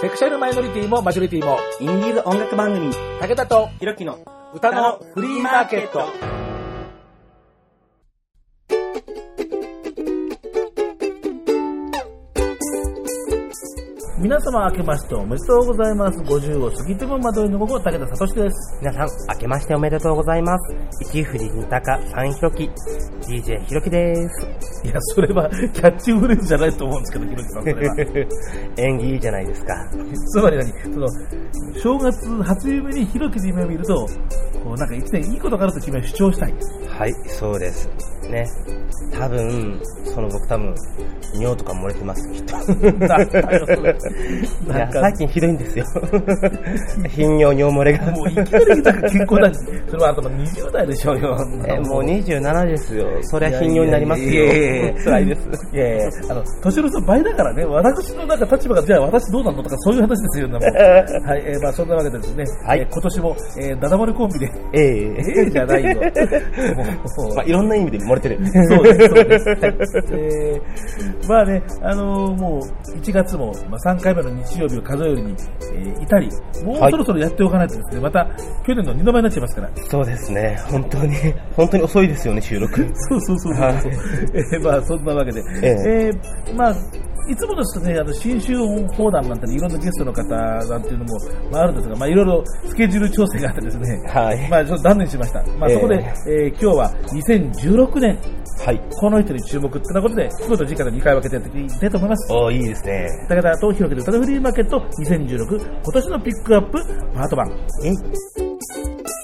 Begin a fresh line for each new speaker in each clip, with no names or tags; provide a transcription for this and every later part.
セクシャルマイノリティもマジョリティも、
インディーズ音楽番組、
武田と
ひろきの
歌のフリーマーケット。皆様明けましておめでとうございます。50を過ぎても惑いの午後、武田聡です。
皆さん、明けましておめでとうございます。一振り二鷹三ひろき、DJ ひろきです。
いや、それはキャッチフレーズじゃないと思うんですけど、ひろきさん、それは。
縁起いいじゃないですか。
つまり何？その、正月初夢にひろきで夢を見ると、こうなんか一年いいことがあると君は主張したい。
はい、そうです。ね。多分、その僕多分、尿とか漏れてます、きっと。
だったよ、それ。
最近ひどいんですよ。頻尿尿漏れが。
もういきなり健康なんです。それはあと20代でしょうよ。
え、もう27ですよ。そりゃ頻尿になりますよ
いやいや
辛いです。
いやいや、あの、年の差倍だからね、私のなんか立場が、じゃあ私どうなのとかそういう話ですよ、ね、はい、えーまあそんなわけでですね、
はい
えー今年も、えー、ダダ丸コンビで、
ええ
ええじゃないよ。もう
まあ、いろんな意味で漏れてる。
そうです、そうです。はいえーまあね、あのーもう1月も、まあ、3回目の日曜日を数えるに、えーいたり、もう
はい
そろそろやっておかないとですね、また去年の2度前になっちゃいますから。
そうですね。本当に、本当に遅いですよね、収録。
そうそうそうそう。まあそんなわけで、
え
えーまあいつもですとね、あの新春放談なんてね、いろんなゲストの方なんていうのも、まあ、あるんですが、まあ、いろいろスケジュール調整があってですね、
はい
まあ、ちょっと断念しました。まあ、
ええ
そこで、えー今日は2016年、
はい。
この人に注目ってなことで、今日と次回の2回分けてやっていきたいと思います。
おーいいですね。
武田と広げる歌のフリーマーケット2016今年のピックアップパート1。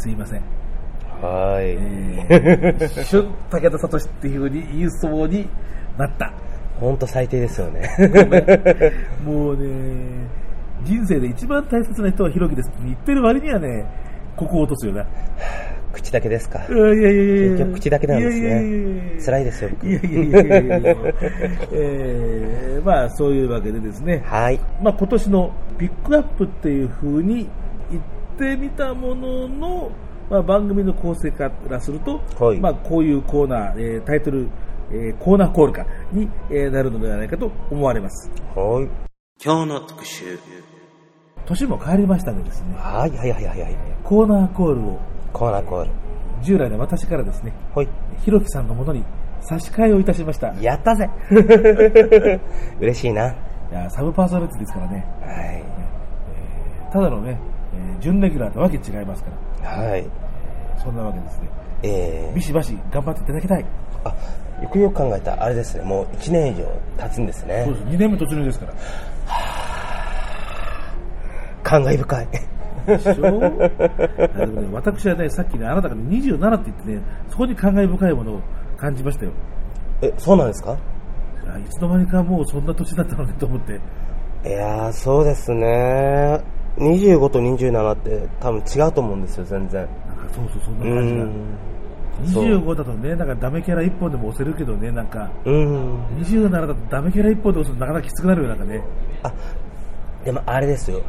すいません。
は
え
ーい。
ー、春武田聡っていう風に言いそうになった。
本当最低ですよね。
もうね、人生で一番大切な人はひろきですって言ってる割にはね、ここを落とすよな。
口だけですか
い。やいやいや
結局口だけなんですね辛いですよ、僕
いやいやいやいやいやえー、まあそういうわけでですね、
はい。
まあ今年のピックアップっていう風に言ってみたものの、まあ番組の構成からすると、
はい
まあこういうコーナー、えータイトル、えーコーナーコールかに、えーなるのではないかと思われます。
はい。
今日の特集
年も変わりましたのでですね、
はい、はい、はい、はい。はい
コーナーコールを
コーナーコール。
従来の私からですね、
はい。
ひろきさんのものに差し替えをいたしました。い
やったぜ 嬉しいな。は
やサブパーソナリティですからね、
い。
ただのね、えー準レギュラーとわけ違いますから、
はい。
そんなわけですね。
え
ビシバシ頑張っていただきたい。
ー、あ、よくよく考えたら、あれですね、もう1年以上経つんですね
そう。です。2年目突入ですから。
感慨深い。
でしょ？あでもね、私はね、さっきね、あなたがね27って言ってね、そこに感慨深いものを感じましたよ。
え、そうなんですか？
いつの間にかもうそんな年だったのねと思って。
いやー、そうですね。25と27って多分違うと思うんですよ、全然。
なんかそうそう、そん
う
な感じが。
ん。そう
25だとね、なんかダメキャラ1本でも押せるけどね、なんか、
うん。
27だとダメキャラ1本で押すとなかなかきつくなるよ、なんかね。
あ、でもあれですよ。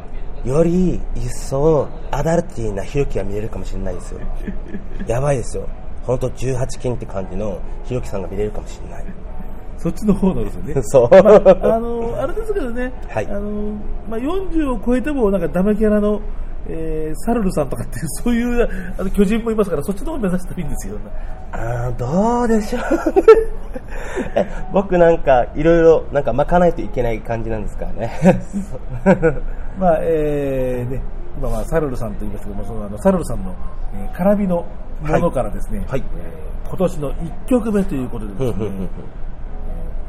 より一層アダルティーなひろきが見れるかもしれないですよ。やばいですよ。ほんと18金って感じのひろきさんが見れるかもしれない。
そっちの方なんですよね。
そう。
まあ、あの、あれですけどね、
はい
あの、まあ、40を超えても、なんかダメキャラの、えー、サルルさんとかっていう、そういうあの巨人もいますから、そっちの方を目指してもいいんですよ。
あーどうでしょう。え僕なんかいろいろなんか巻かないといけない感じなんですからね。
まあ、えー、ね、今まあ、サルルさんと言いますけども、そのあの、サルルさんの、えー、絡みのものからですね、
はい
えー今年の1曲目ということでですね、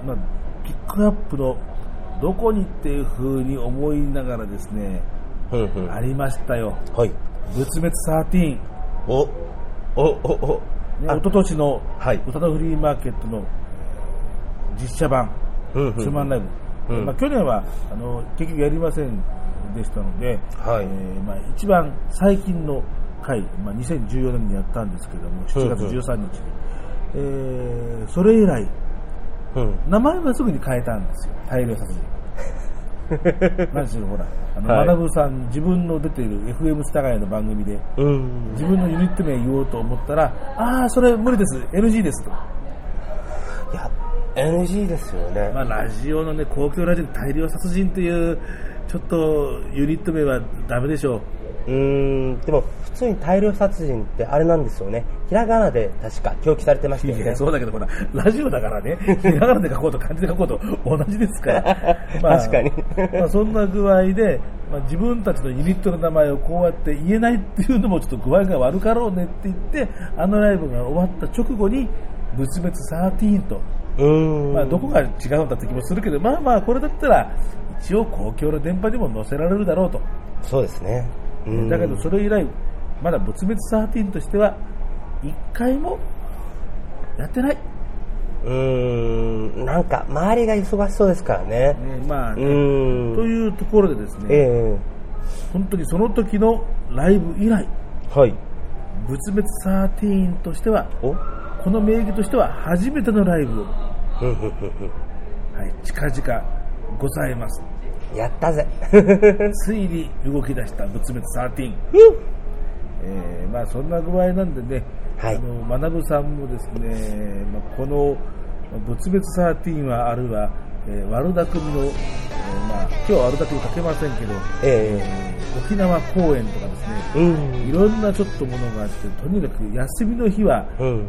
まあ、ピックアップのどこにっていう風に思いながらですね、
ふんふん。
ありましたよ。
はい。
仏滅13。
お、お、お、お、
ね、
あ
一昨年の
はい。
歌のフリーマーケットの実写版、
うんうん
ツーマンライブ、
うん。
まあ、去年はあの結局やりませんでしたので、
はい。
えーまあ、一番最近の回、まあ、2014年にやったんですけども7月13日に、えーそれ以来
うん。
名前はすぐに変えたんですよ大量殺人何しろほらあの、
はい
学さん自分の出ている FM スタガヤの番組で
うん。
自分のユニット名言おうと思ったら、ああ、それ無理です、NG ですと。
やっ NG ですよね。
まあ、ラジオのね、公共ラジオで大量殺人っていう、ちょっとユニット名はダメでしょう。
うーん、でも普通に大量殺人ってあれなんですよね。ひらがなで確か表記されてましたよね。
そうだけど、ほら、ラジオだからね、ひらがなで書こうと漢字で書こうと同じですから。
確かに
まあ、そんな具合で、まあ、自分たちのユニットの名前をこうやって言えないっていうのもちょっと具合が悪かろうねって言って、あのライブが終わった直後に、仏滅13と、
うーん。
まあ、どこが違うんだって気もするけど、まあまあ、これだったら、一応公共の電波にも載せられるだろうと。
そうですね。うん
だけど、それ以来、まだ仏滅13としては、一回もやってない。
うーん、なんか周りが忙しそうですからね。
ねまあ
う
ね。というところでですね、
え
本当にその時のライブ以来、
えはい。
仏滅13としては、
お？
この名義としては初めてのライブを、はい、近々ございます。
やったぜ。
ついに動き出した仏滅13。えーまあそんな具合なんでね、
はい
あの学さんもですね、まあ、このまあ仏滅13はあるいは、えー悪巧みの、えーまあ、今日は悪巧みかけませんけど、
え
えー沖縄公演とかですね、
えうん。
いろんなちょっとものがあって、とにかく休みの日は、
うん。
も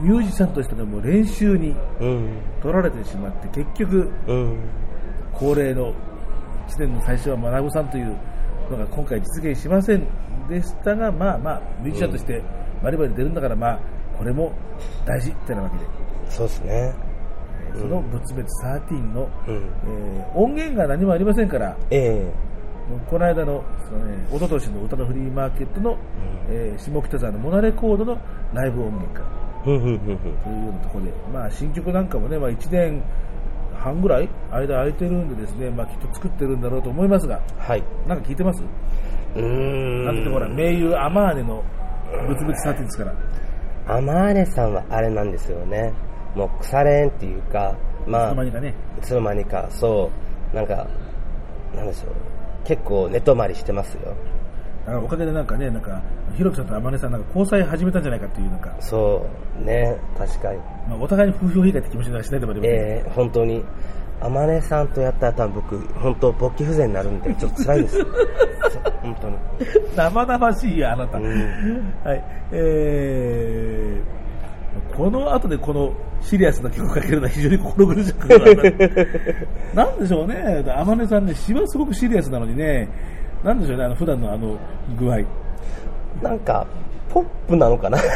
うミュージシャンとしてのもう練習に
うん。
取られてしまって、結局、
うん。
恒例の1年の最初は学さんというのが今回実現しませんでしたが、まあまあ、ミュージシャンとしてバリバリ出るんだから、まあ、これも大事ってなわけで、
そうですね。
えーその仏滅13の、
うん。
えー音源が何もありませんから、
え
もうこの間の、そのね、一昨年の歌のフリーマーケットの、えー下北沢のモナレコードのライブ音源か
えふんふんふんふん。
というようなところで、まあ、新曲なんかもね、まあ、1年半ぐらい間空いてるんでですね、まあ、きっと作ってるんだろうと思いますが、
はい。
なんか聞いてます？
うーん。
なんてほら、名優アマーネのブツブツ13ですから。
アマーネさんはあれなんですよね。もう腐れんっていうか、まあ、
たまにかね。
いつの間にか、そう、なんか、なんでしょう。結構寝泊まりしてますよ。
あおかげでなんかね、なんか、ひろきさんとあまねさんなんか交際始めたんじゃないかっていう、なんか、
そう、ね、確かに。
まあ、お互いに風評被害って気持ちがしないでもありませんけど
えー、本当に、あまねさんとやったら多分僕、本当勃起不全になるんで、ちょっと辛いです。本当に。
生々しいよ、あなた。
うん
はい。えー、この後でこのシリアスな曲をかけるのは非常に心苦しいことだな なんでしょうね。あまねさんね、詩はすごくシリアスなのにね、なんでしょうね、あの、普段のあの、具合。
なんか、ポップなのかな？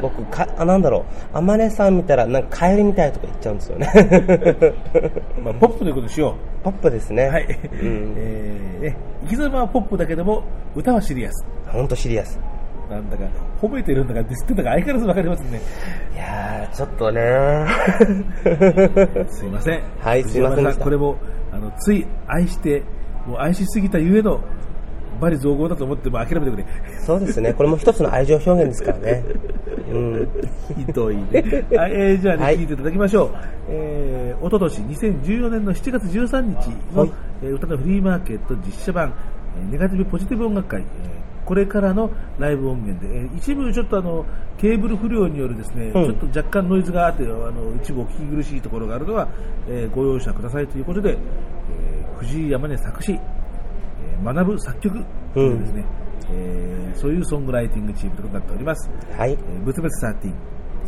僕か、あ、なんだろう、あまねさん見たら、なんか帰りみたいなとこ行っちゃうんですよね。
まあ、ポップということにしよ
ポップですね。
う。はい。
うん。
えー、ね、生き様はポップだけども、歌はシリアス。
本当シリアス。
なんだか、褒めてるんだかディスってんだか相変わらずわかりますね。
いやー、ちょっとね
すいません。
はいすいません
これも、あの、つい愛して、もう愛しすぎたゆえの、バリ造語だと思っても諦めてくれ。
そうですね。これも一つの愛情表現ですからね。うん。
ひどいね。はい、えーじゃあね、
はい
聞いていただきましょう。えー、おととし、2014年の7月13日の、
はい
えー歌のフリーマーケット実写版、えーネガティブポジティブ音楽会、えーこれからのライブ音源で、えー一部ちょっとあの、ケーブル不良によるですね、
うん
ちょっと若干ノイズがあって、あの、一部お聞き苦しいところがあるのは、えーご容赦くださいということで、えー藤井山根作詞、えー学ぶ作曲というですね、えーそういうソングライティングチームとなっております。
はい。
えーブツブツ13、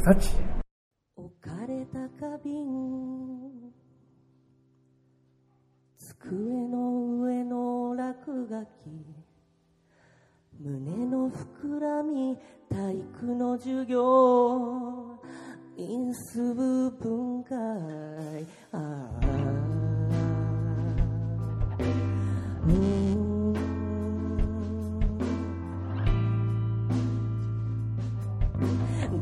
サチ。
置かれた花瓶机の上の落書き胸の膨らみ体育の授業因数分解ああ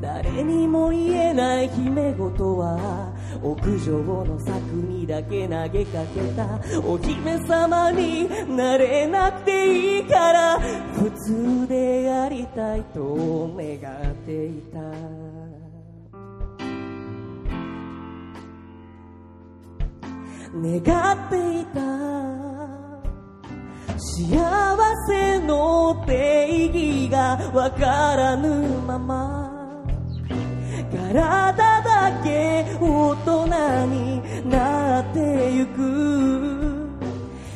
誰にも言えない秘め事は屋上の柵にだけ投げかけた。お姫様になれなくていいから普通でありたいと願っていた。願っていた。幸せの定義がわからぬまま。体だけ大人になってゆく。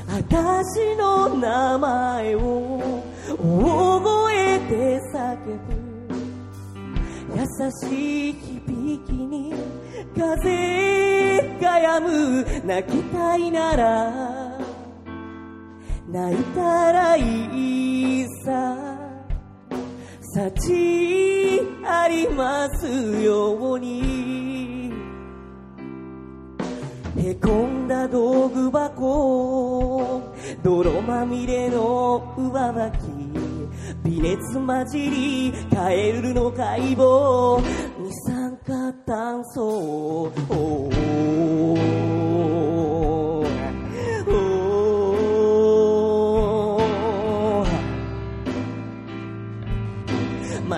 私の名前を大声で叫ぶ。優しい響きに風が止む。泣きたいなら泣いたらいいさ。幸ありますように。へこんだ道具箱泥まみれの上履き微熱混じりカエルの解剖二酸化炭素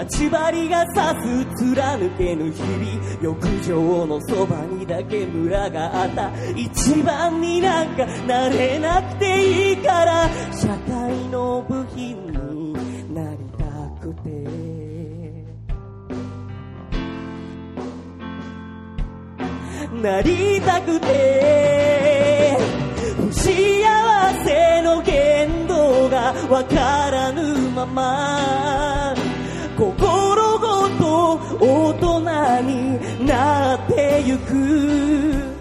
待ち針が刺す貫けぬ日々浴場のそばにだけ村があった。一番になんかなれなくていいから社会の部品になりたくて。なりたくて。不幸せの限度がわからぬまま。心ごと大人になってゆく。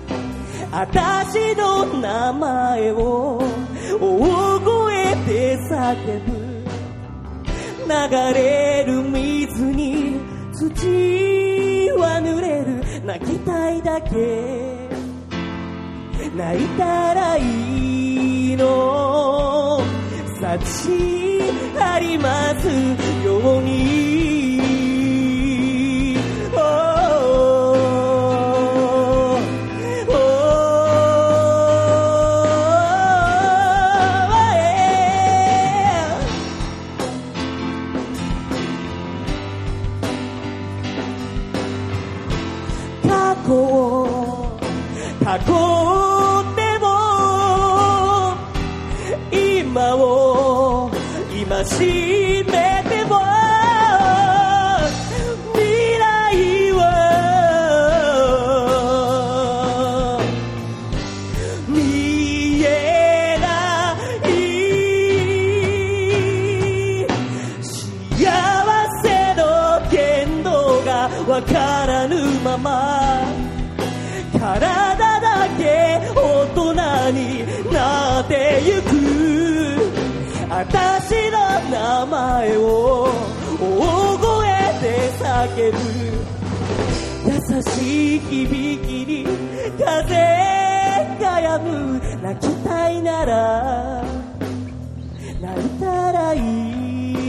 私の名前を大声で叫ぶ。流れる水に土は濡れる。泣きたいだけ。泣いたらいいの。幸ありますように。になってゆく私の名前を大声で叫ぶ優しい響きに風が止む泣きたいなら泣いたらい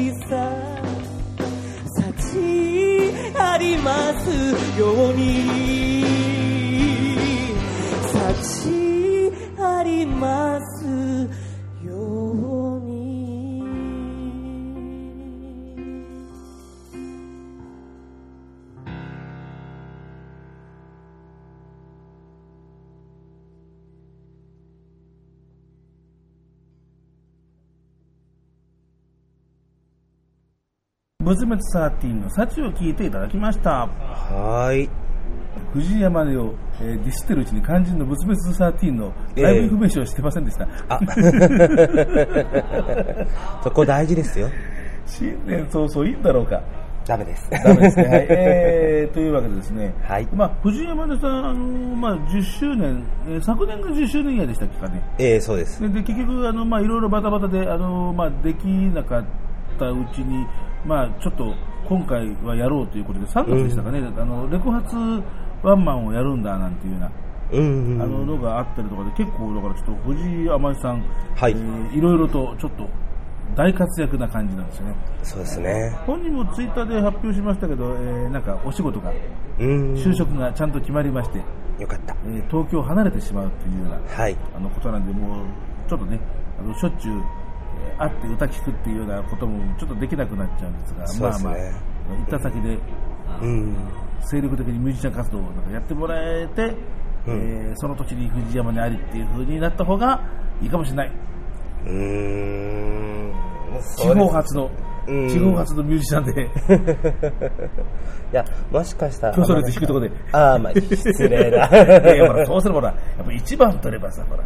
いさ。幸ありますように。幸あります。
仏滅13の幸を聞いていただきました。
はーい。
藤山根を、えーディスってるうちに肝心の仏滅13のライブインフォメーションをしてませんでした。
あ そこ大事ですよ。
新年早々いいんだろうか。
ダメです。
ダメですね。はい。えー、というわけでですね。
はい
まあ、藤山根さん、あのまあ、10周年、えー昨年が10周年イヤーでしたっけかね。
ええそうです。
でで結局、あのまあ、いろいろバタバタで、あのまあ、できなかったうちに、まあ、ちょっと今回はやろうということで、3月でしたかね、あのレコ発ワンマンをやるんだなんていうような、
うんうん
あののがあったりとかで、結構、だからちょっと藤井天さん、
はい
えーいろいろとちょっと大活躍な感じなんですよね。
そうですね。
本人もツイッターで発表しましたけど、えーなんかお仕事が、
うん。
就職がちゃんと決まりまして、
よかった。
えー東京を離れてしまうというような
はい。
あのことなんで、もうちょっとね、あのしょっちゅう、えー会って歌聞くっていうようなこともちょっとできなくなっちゃうんですが、
すね
まあまあ、行った先で
うん。
精力的にミュージシャン活動をなんかやってもらえて、えーその土地に藤山にありっていう風になった方がいいかもしれない。
うーん。
地方発の
うん
地方発のミュージシャンで、
いや、もしかしたら。
競争率低いところで。
ああ、まあ、失礼だ。
いやいや、ほら、そうすればほら、やっぱ一番取ればさ、ほら、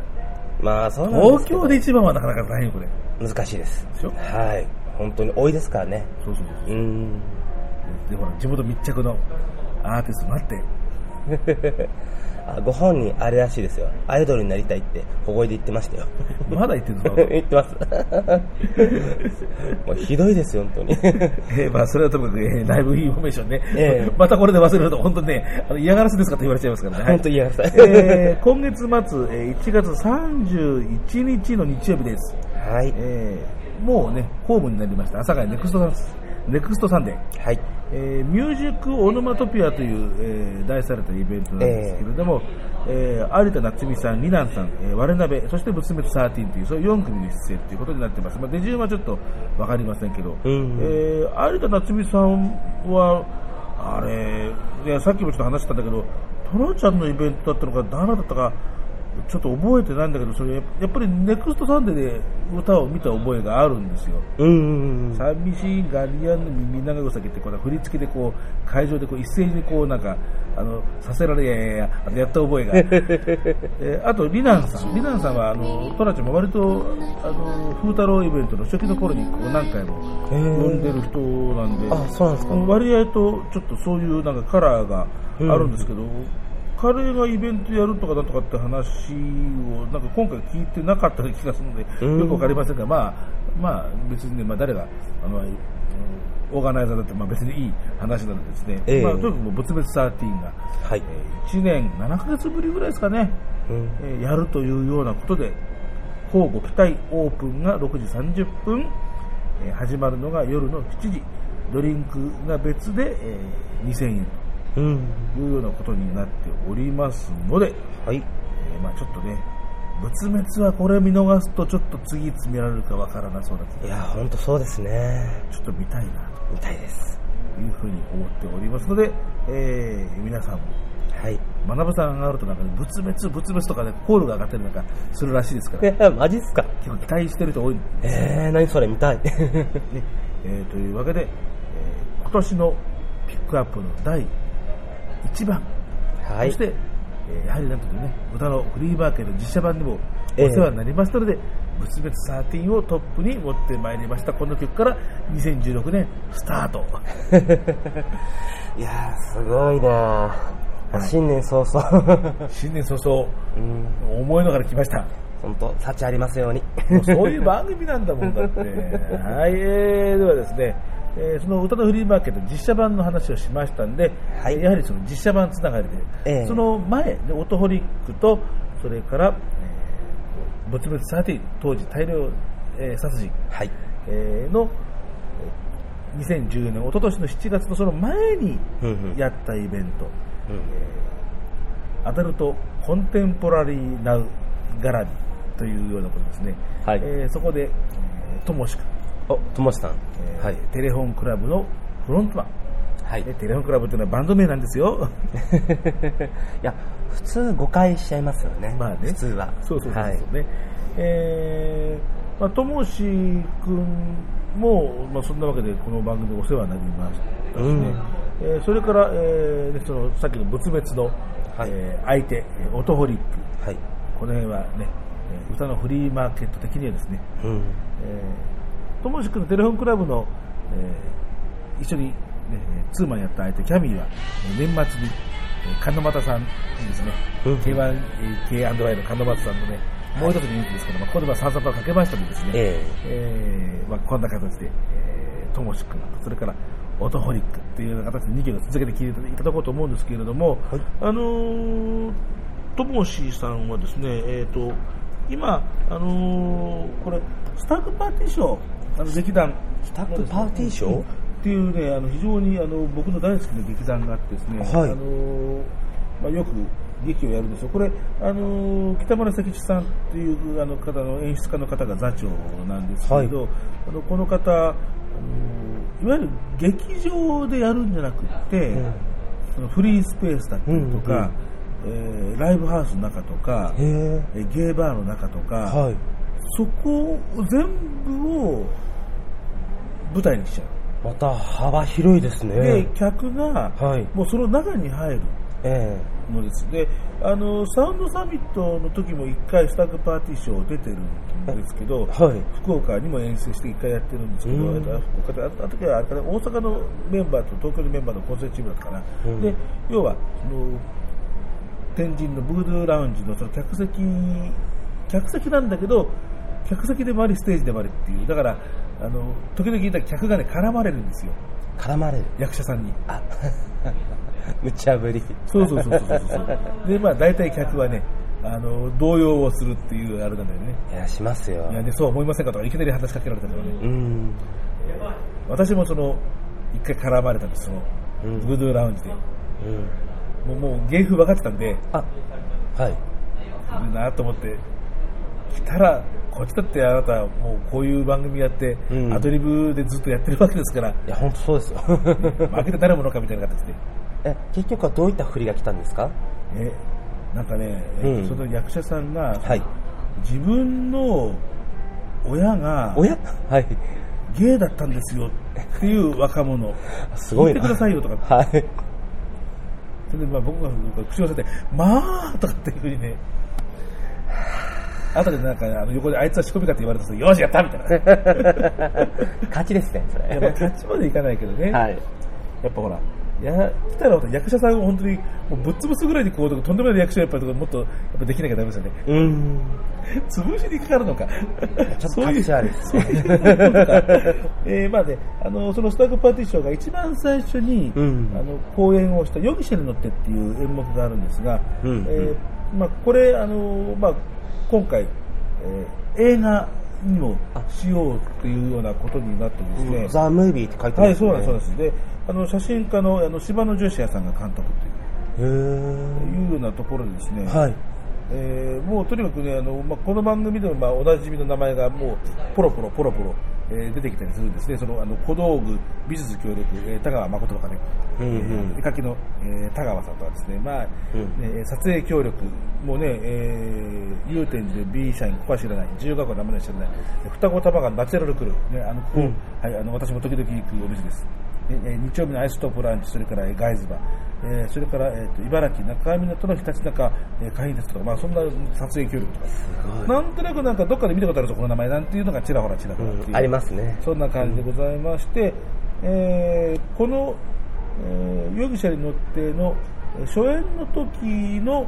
まあ、そうなん
東京で一番はなかなか大変よ、これ。
難しいです。
でしょ？
はい。本当に多いですからね。
そうそうそう
うーん。
で、ほら、地元密着のアーティストになって、
あご本人あれらしいですよ。アイドルになりたいって小声で言ってましたよ。
まだ言ってるの
言ってます。もうひどいですよ、本当に。
えーまあ、それはともかく、えーライブインフォメーションね、
ええ
またこれで忘れると、本当にね、あの嫌がらせですかって言われちゃいますからね。はい
本当に嫌がらせ
えー今月末、えー1月31日の日曜日です。
はい。
えーもうね、ホームになりました。朝霞ネクストサンネクストサンデー。
はい。
えーミュージックオノマトピアという、えー題されたイベントなんですけれども、えー有田夏美さん、リナンさん、えー、割れ鍋、そして仏滅13という、そういう4組で出演ということになってます。まあ、出順はちょっとわかりませんけど、
うん
えー有田夏美さんは、あれ、いやさっきもちょっと話したんだけど、トラちゃんのイベントだったのか、誰だったか、ちょっと覚えてないんだけど、それやっぱりネクストサンデーで歌を見た覚えがあるんですよ。
うーん。
寂しいガリアンの耳長うさぎってこの振り付けでこう会場でこう一斉にこうなんかあのさせられややややった覚えが、えーあとリナンさん。リナンさんはあのトラちゃんも割とあの風太郎イベントの初期の頃にこう何回も呼んでる人なんで。
あそうなんですか。
割合とちょっとそういうなんかカラーがあるんですけど、彼がイベントやるとかだとかって話をなんか今回聞いてなかった気がするので、
うん
よくわかりませんが、まあ、まあ、別にね、まあ、誰が、あの、うんオーガナイザーだって、まあ、別にいい話なのでですね、
ええ
まあ、とにかく仏滅13が、
はい。
え1年7ヶ月ぶりぐらいですかね、
うん。
えーやるというようなことで、交互期待オープンが6時30分、えー始まるのが夜の7時、ドリンクが別で、えー2000円
うん。
というようなことになっておりますので、
はい。
えーまあちょっとね、仏滅はこれ見逃すとちょっと次いつ見られるかわからなそうだけど、
いや、本当そうですね。
ちょっと見たいな
みたいです。
というふうに思っておりますので、えー皆さんも、
はい。
学さんがあるとなんかね、仏滅、仏滅とかね、コールが上がったりなんかするらしいですから、
いや、マジっすか？
結構期待してる人多いんで
えー、何それ見たい。
ね。えーというわけで、えー今年のピックアップの第1番、
はい
そし。て、えーやはりなんとね、歌のフリーマーケット実写版でもお
ええ
世話になりましたので、仏滅13をトップに持ってまいりました。この曲から2016年スタート。
いやー、すごいなー新年早々。
新年早々、
うん。
思いのがら来ました。
本当幸ありますように。
そういう番組なんだもんだって。はい、えー、ではですね、えーその歌のフリーマーケット実写版の話をしましたんで、
はい。
やはりその実写版つながりで、
ええ。
その前、ね、オトホリックと、それから、えー、ボツブツ13、当時大量、えー殺人、
はい。
えーの、えー2014年、一昨年の7月のその前に
うんうん。
やったイベント、
うん。
アダルトコンテンポラリーナウ絡みというようなことですね。
はい。
えーそこで、えーともしくん、
お、ともしさん。
えー
はい。
テレフォンクラブのフロントマン。
はい。
えーテレフォンクラブというのはバンド名なんですよ。
いや、普通誤解しちゃいますよね。
まあね
普通は。
そうそうそうそう
はい。
ね。えーまあ、ともしくんも、まあ、そんなわけでこの番組でお世話になりましたしね。
うん
えーそれから、えーねそのさっきの仏滅の、
はい
えー相手、えーオトホリック。
はい。
この辺はね、えー歌のフリーマーケット的にはですね、
うん。
えーともしくんのテレフォンクラブの、えー一緒に、ね、ツーマンやった相手、キャミーは、えー年末に、えー金俣さんにですね、
うん。
K1、えー K&Y の金俣さんのね、もう一つの人気ですけど、まあ、ここでまあ3冊をかけましたのでですね、
え
え。ーまあ、こんな形で、えー、ともしくんと、それから、オトホリックっていうような形で2曲続けて聴いていただこうと思うんですけれども、
はい。
あのーともしさんはですね、えっ、と、今、あのーこれ、スタッフパーティーショー、あの劇団、ス
タッフパーティーショー？
っていうね、あの非常にあの僕の大好きな劇団があってですね、
はい。
あのーまあ、よく劇をやるんですよ。これ、あのー北村関一さんっていうあの方の演出家の方が座長なんですけれど、あのこの方、あのーいわゆる劇場でやるんじゃなくって、
うん。
そのフリースペースだったりとか、えーライブハウスの中とか。
え
ーゲーバーの中とか、
はい。
そこ全部を舞台に来ちゃ
また幅広いです
う。
ね。
で、客が、
はい
もうその中に入る
え
のです。で、あの、サウンドサミットの時も一回スタッグパーティーショー出てるんですけど、
はい
福岡にも遠征して一回やってるんですけど、
うん
えっと福岡で、ああの時はあれ大阪のメンバーと東京のメンバーの構成チームだったかな。
うん
で、要は、その、天神のブードゥーラウンジのその客席、客席なんだけど、客席でもあり、ステージでもありっていう、だから、あの、時々客がね、絡まれるんですよ、
え絡まれる。
役者さんに。
あ、無茶ぶり。
そうそうそうそうそう。で、まあ、大体客はね、あの、動揺をするっていうあれなんだよね。
いや、しますよ。
いやね、そう思いませんかとか、いきなり話しかけられたからね。
うん。
私もその、一回絡まれたんです、その、
うん
ブードゥーラウンジで。
うん。
もう、もう芸風分かってたんで、
あ、はい。
なと思って、来たら、こっちだってあなた、もうこういう番組やって、
うん
アドリブでずっとやってるわけですから、
いや、本当そうですよ。
負けて誰ものかみたいな形で。
え、結局はどういった振りが来たんですか？
え、なんかね、え
うん
その役者さんが、
はい。
自分の親が
おやはい。
ゲイだったんですよっていう若者、
すごいな。
聞いてくださいよとか、
はい。
それでまあ僕が口を寄せて、まあとかっていうふうにね、後でなんかあの横であいつは仕込みかって言われたら、よしやったみたいな。
勝ちですね、そ
いやまあ
れ。
キャッチまでいかないけどね、
はい。
やっぱほら、や来たら役者さんを本当にもうぶっ潰すぐらいにこうとんでもないリアクションやっぱりもっとやっぱできなきゃダメですよね。
うん。
潰しにかかるのか。
ちょっと立ち悪いですね
えーまあね、あの、そのスタッグパーティーショーが一番最初に、
うん
あの、公演をしたヨギシェに乗ってっていう演目があるんですが、
うん
えーまあ、これ、あの、まあ、今回、えー映画にもしようというようなことになってですね、
ザ・ムービーって書いて
はい、
ますね。
そうなんです、そうなんです。で、あの、写真家の、あの、柴野女子屋さんが監督という。
へ
いうようなところでですね、
ー。はい。
えーもうとにかくね、あのまあ、この番組でもまあおなじみの名前がもうポロポロポロポロ、えー出てきたりするんですね、そのあの小道具美術協力、えー田川誠とかね、
うんうん。
えー絵描きの、えー田川さんとかですね、まあ
うん。
ね撮影協力もね、えー、祐天寺で B 社員、ここは知らない、自由学校の名前は知らない、双子玉がナチュラルクルー、ね、あのここ、
うん。
はい、あの私も時々行くお店です。でえー日曜日のアイストップランチ、それからえーガイズバー、えーそれから、えーと茨城中港のひたちなか、えー会員ですとか、まあ、そんな撮影協力とか、なんとなくなんかどっかで見たことあるぞ、この名前なんていうのがちらほらちらほらう、
うんありますね。
そんな感じでございまして、えーこの、えー容疑者に乗ってのえー初演の時の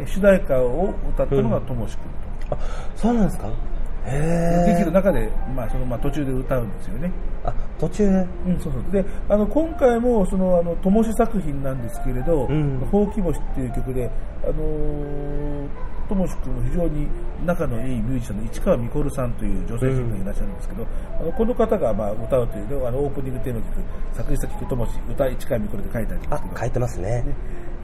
えー主題歌を歌ったのがともし君
あ、そうなんですか？
劇の
ー。
中で、まあそのまあ、途中で歌うんですよね。
あ、途中で。
うん、そうそう。であの今回もそのあの灯し作品なんですけれど
うん「
ほうき星」っていう曲で、あのー、灯し君の非常に仲のいいミュージシャンの市川みこるさんという女性シがいらっしゃるんですけど、あのこの方がまあ歌うというねあのオープニングテーマ曲「作詞作曲灯し」歌市川みこるって書いてあるんで
あ
すけど、
書いてますね。
ね。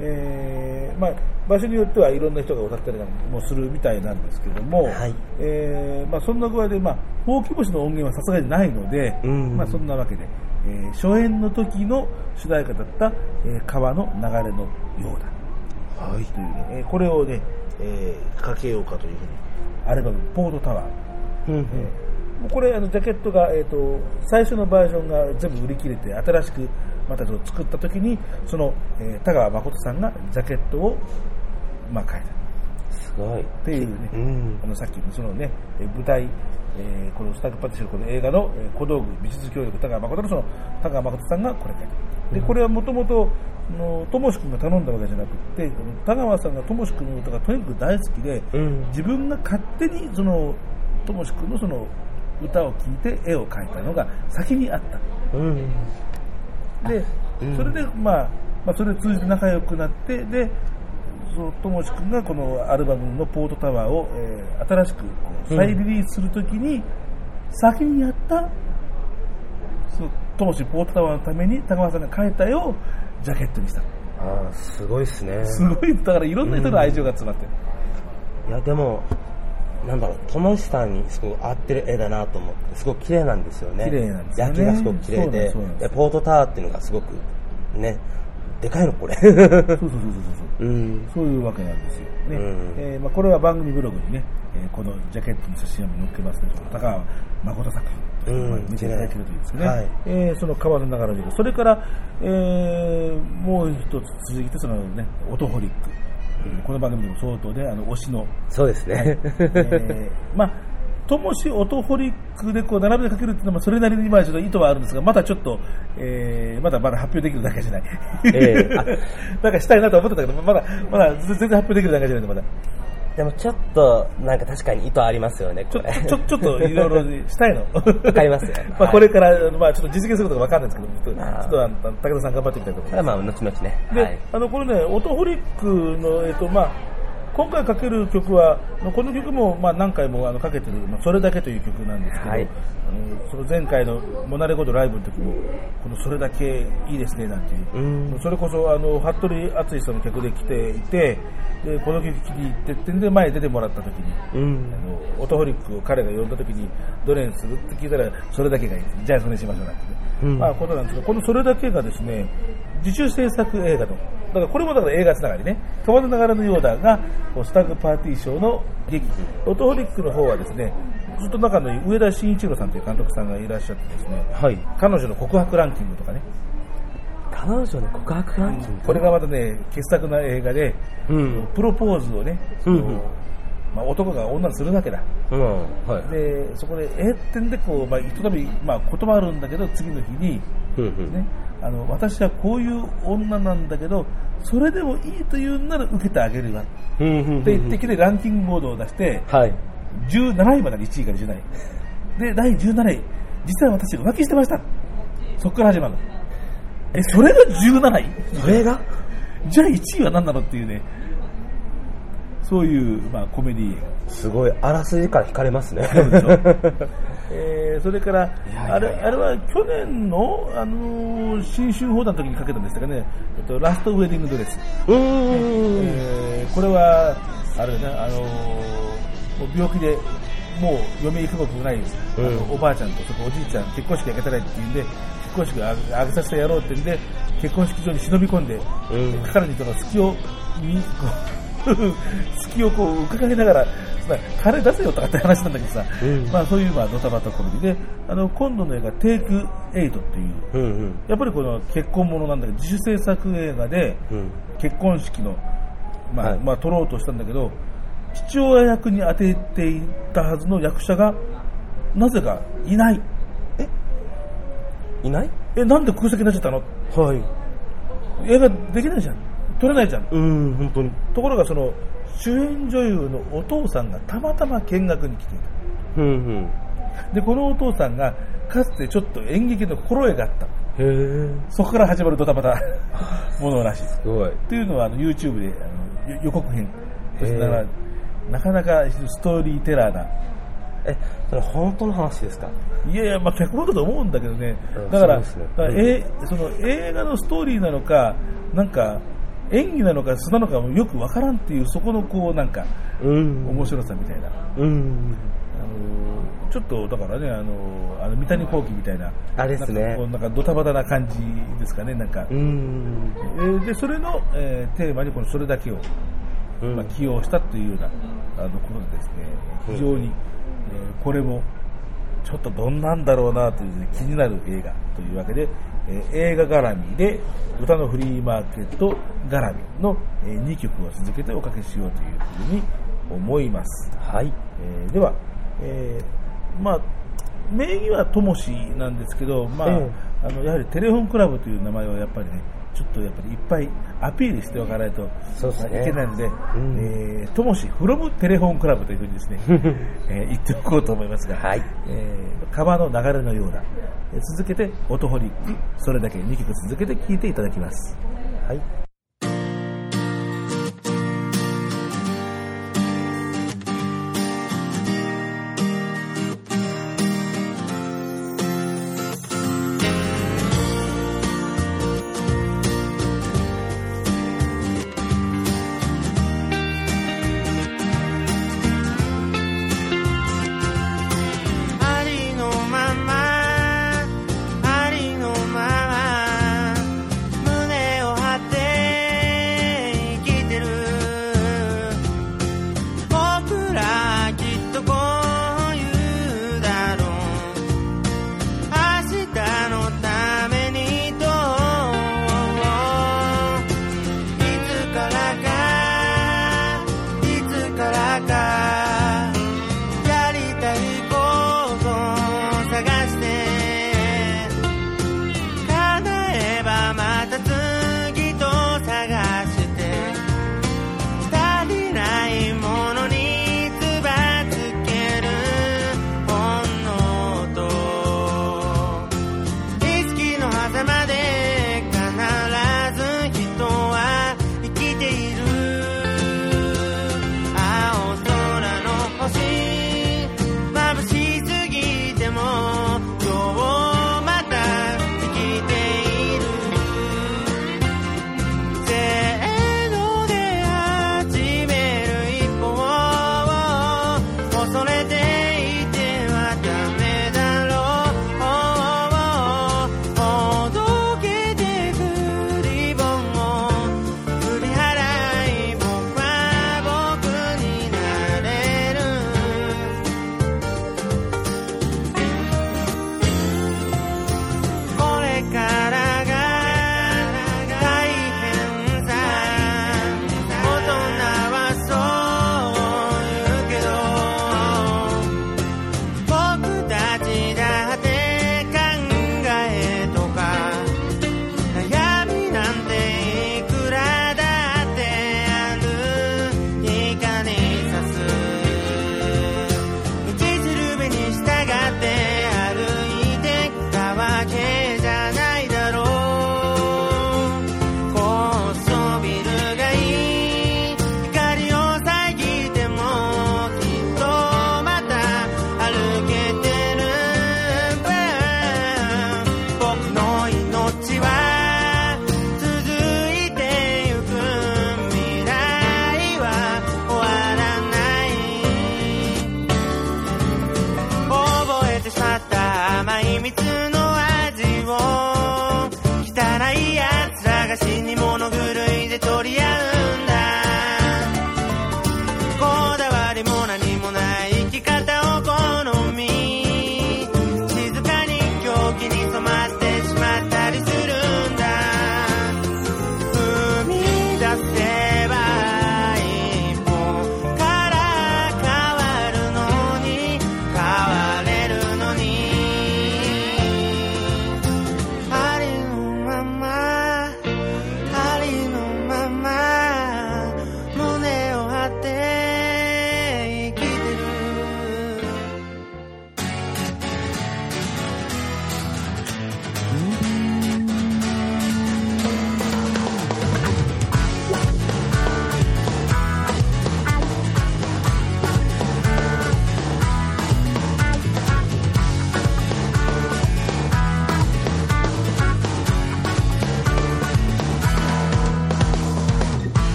えーまあ、場所によってはいろんな人が歌ったりもするみたいなんですけども、
はい。
えーまあ、そんな具合で、まあ、ほうき星の音源はさすがにないので、
うん
まあ、そんなわけで、えー初演の時の主題歌だった、えー川の流れのようだ、はい、というね、えーこれをね、えーかけようかというふうに。アルバム「ポートタワー」
うん。うん
えーもうこれあのジャケットが、えー、と最初のバージョンが全部売り切れて新しくまた作った時にその、えー田川誠さんがジャケットを、まあ、書いた
すごい。
っていうね、
うん。
あのさっきのそのねえー舞台、えーこのスタッグパティションこの映画の、えー小道具美術協力田川誠のその田川誠さんがこれ書いたでこれはもともとともし君が頼んだわけじゃなくて田川さんがともし君の歌がとにかく大好きで、
うん。
自分が勝手にそのともし君のその歌を聴いて絵を描いたのが先にあった。
うん。
で、
うん。
それで、まあ、まあ、それで通じて仲良くなって、で、その、ともし君がこのアルバムのポートタワーを、えー新しくこう再リリースするときに、先にやった、その、ともしポートタワーのために高松さんが描いた絵をジャケットにした。
あーすごいですね。
すごい、だからいろんな人の愛情が詰まってる。
いや、でも、なんだろう、友しさんにすごく合ってる絵だなと思って、すごく綺麗なんですよね。
綺麗なんですよね
焼きがすごく綺麗で
で、
ポートタワーっていうのがすごく、ね、でかいのこれ。
そうそうそうそうそう。
うん。
そういうわけなんですよ。ね
うん
えーまあ、これは番組ブログにね、えーこのジャケットの写真を載っけますけど、高川誠作品、
う
見ていただけるといいですね。
はい
えーその川の流れで、それから、えーもう一つ続いて、そのね、オトホリック。この番組でも相当で、あの、推しの、
そうですね。
えーまあ、ともしオトホリックでこう並べてかけるっていうのもそれなりにまあちょっと意図はあるんですが、まだちょっと、えーまだまだ発表できるだけじゃない。
ええあ
なんかしたいなと思ってたけど、まだ、まだ全然発表できるだけじゃないまだ。
でもちょっと、なんか確かに意図ありますよね、
ちょ
これ。
ちょちょっといろいろしたいの。わ
かりますよ
まあ
はい
これから、まあちょっと実現することがわかんないんですけど、ちょっと、
まあ
ちょっと武田さん頑張ってみたいと思います
まあ、後々ね。
で、
はい。
あのこれね、オトホリックの、えっとまあ、今回かける曲は、この曲もまあ何回もあのかけてる、まあ、それだけという曲なんですけど、
はい。
あのその前回のモナレコードライブの時も、このそれだけいいですねなんていう、
うん。
それこそあの服部敦さんの曲で来ていて、でこの曲気に入ってってんで前に出てもらった時に、
うん。
あのオトホリックを彼が呼んだ時にどれにするって聞いたらそれだけがいいじゃあそれにしましょうなんてね、
うん。
まあことなんですがこのそれだけがですね自主制作映画とだからこれもだから映画つながりね川の流れのようだがスタッグパーティー賞の劇オトホリックの方はですねずっと仲のいい上田慎一郎さんという監督さんがいらっしゃってですね
はい。
彼女の告白ランキングとかね
彼女の告白ランキング？
これがまたね傑作な映画で、
うん。
プロポーズをね、
うんうん
まあ、男が女にするわけだ
うん。はい。
でそこでえーってんでこう、まあ、ひとたび、まあ、断るんだけど次の日に、
うんうん。
ね、あの私はこういう女なんだけどそれでもいいと言うんなら受けてあげるわっ。て言ってきてランキングボードを出して
はい。
17位まで1位から17位。で第17位。実は私浮気してました。そこから始まるの。えそれが17位？
それが？
じゃあ1位は何なのっていうね。そういう、まあ、コメディ
すごい、あらすじから惹かれますね。
えーそれからあれあれは去年の、あのー新春放談の時にかけたんですがね、えっと、ラストウェディングドレス、
うーん。
えーこれはあれね、あのーもう病気でもう嫁行くことない、
うん。
おばあちゃんとそこおじいちゃん結婚式挙げたらいって言うんで結婚式を挙げさせてやろうって言うんで結婚式場に忍び込んで、
うん。
彼女との隙を見 隙をこう伺いながらそんな金出せよとかって話なんだけどさ、
うん。
まあ、そういうまあドタバタコメディ。であの今度の映画「テイク8っていう。
うんうん。
やっぱりこの結婚ものなんだけど自主制作映画で
うん。
結婚式の、まあ
はい。
まあ、撮ろうとしたんだけど父親役に当てていたはずの役者がなぜかいない。
いない？
えなんで空席になっちゃったの？
はい。
映画できないじゃん撮れないじゃん。
うん、本当に。
ところがその主演女優のお父さんがたまたま見学に来てい
うんうん。
たでこのお父さんがかつてちょっと演劇の心得があった。
へえ。
そこから始まるドタバタ。ものらしい。
すごい。
っていうのはあの YouTube であのよ予告編。そして
へー
なかなかストーリーテラーな。
え、それ本当の話ですか？
いやいや、まあ、脚本だと思うんだけどね。
うん、
だからからえその映画のストーリーなのか、なんか演技なのか素なのかもよくわからんっていう、そこのこうなんか
うん。
面白さみたいな、
うん。
あのちょっとだからね、あのあの三谷幸喜みたいな、
あれですね。
なんかドタバタな感じですかね、なんか、
うん。
えーでそれの、えーテーマにこのそれだけを、
うん。
まあ、起用したというようなあのことでですね、非常に、えーこれもちょっとどんなんだろうなという、ね、気になる映画というわけで、えー映画絡みで歌のフリーマーケット絡みの、え2曲を続けておかけしようというふうに思います。
はい。
えーでは、えーまあ、名義はともしなんですけど、まあ
え
あのやはりテレフォンクラブという名前をやっぱりね、ちょっとやっぱりいっぱいアピールしておかないと
そうですね
いけないので、ともしフロムテレフォンクラブというふうにですね、えー言っておこうと思いますが、
はい
えー川の流れのような、えー続けて音ホリック、それだけ2曲続けて聴いていただきます。
はい。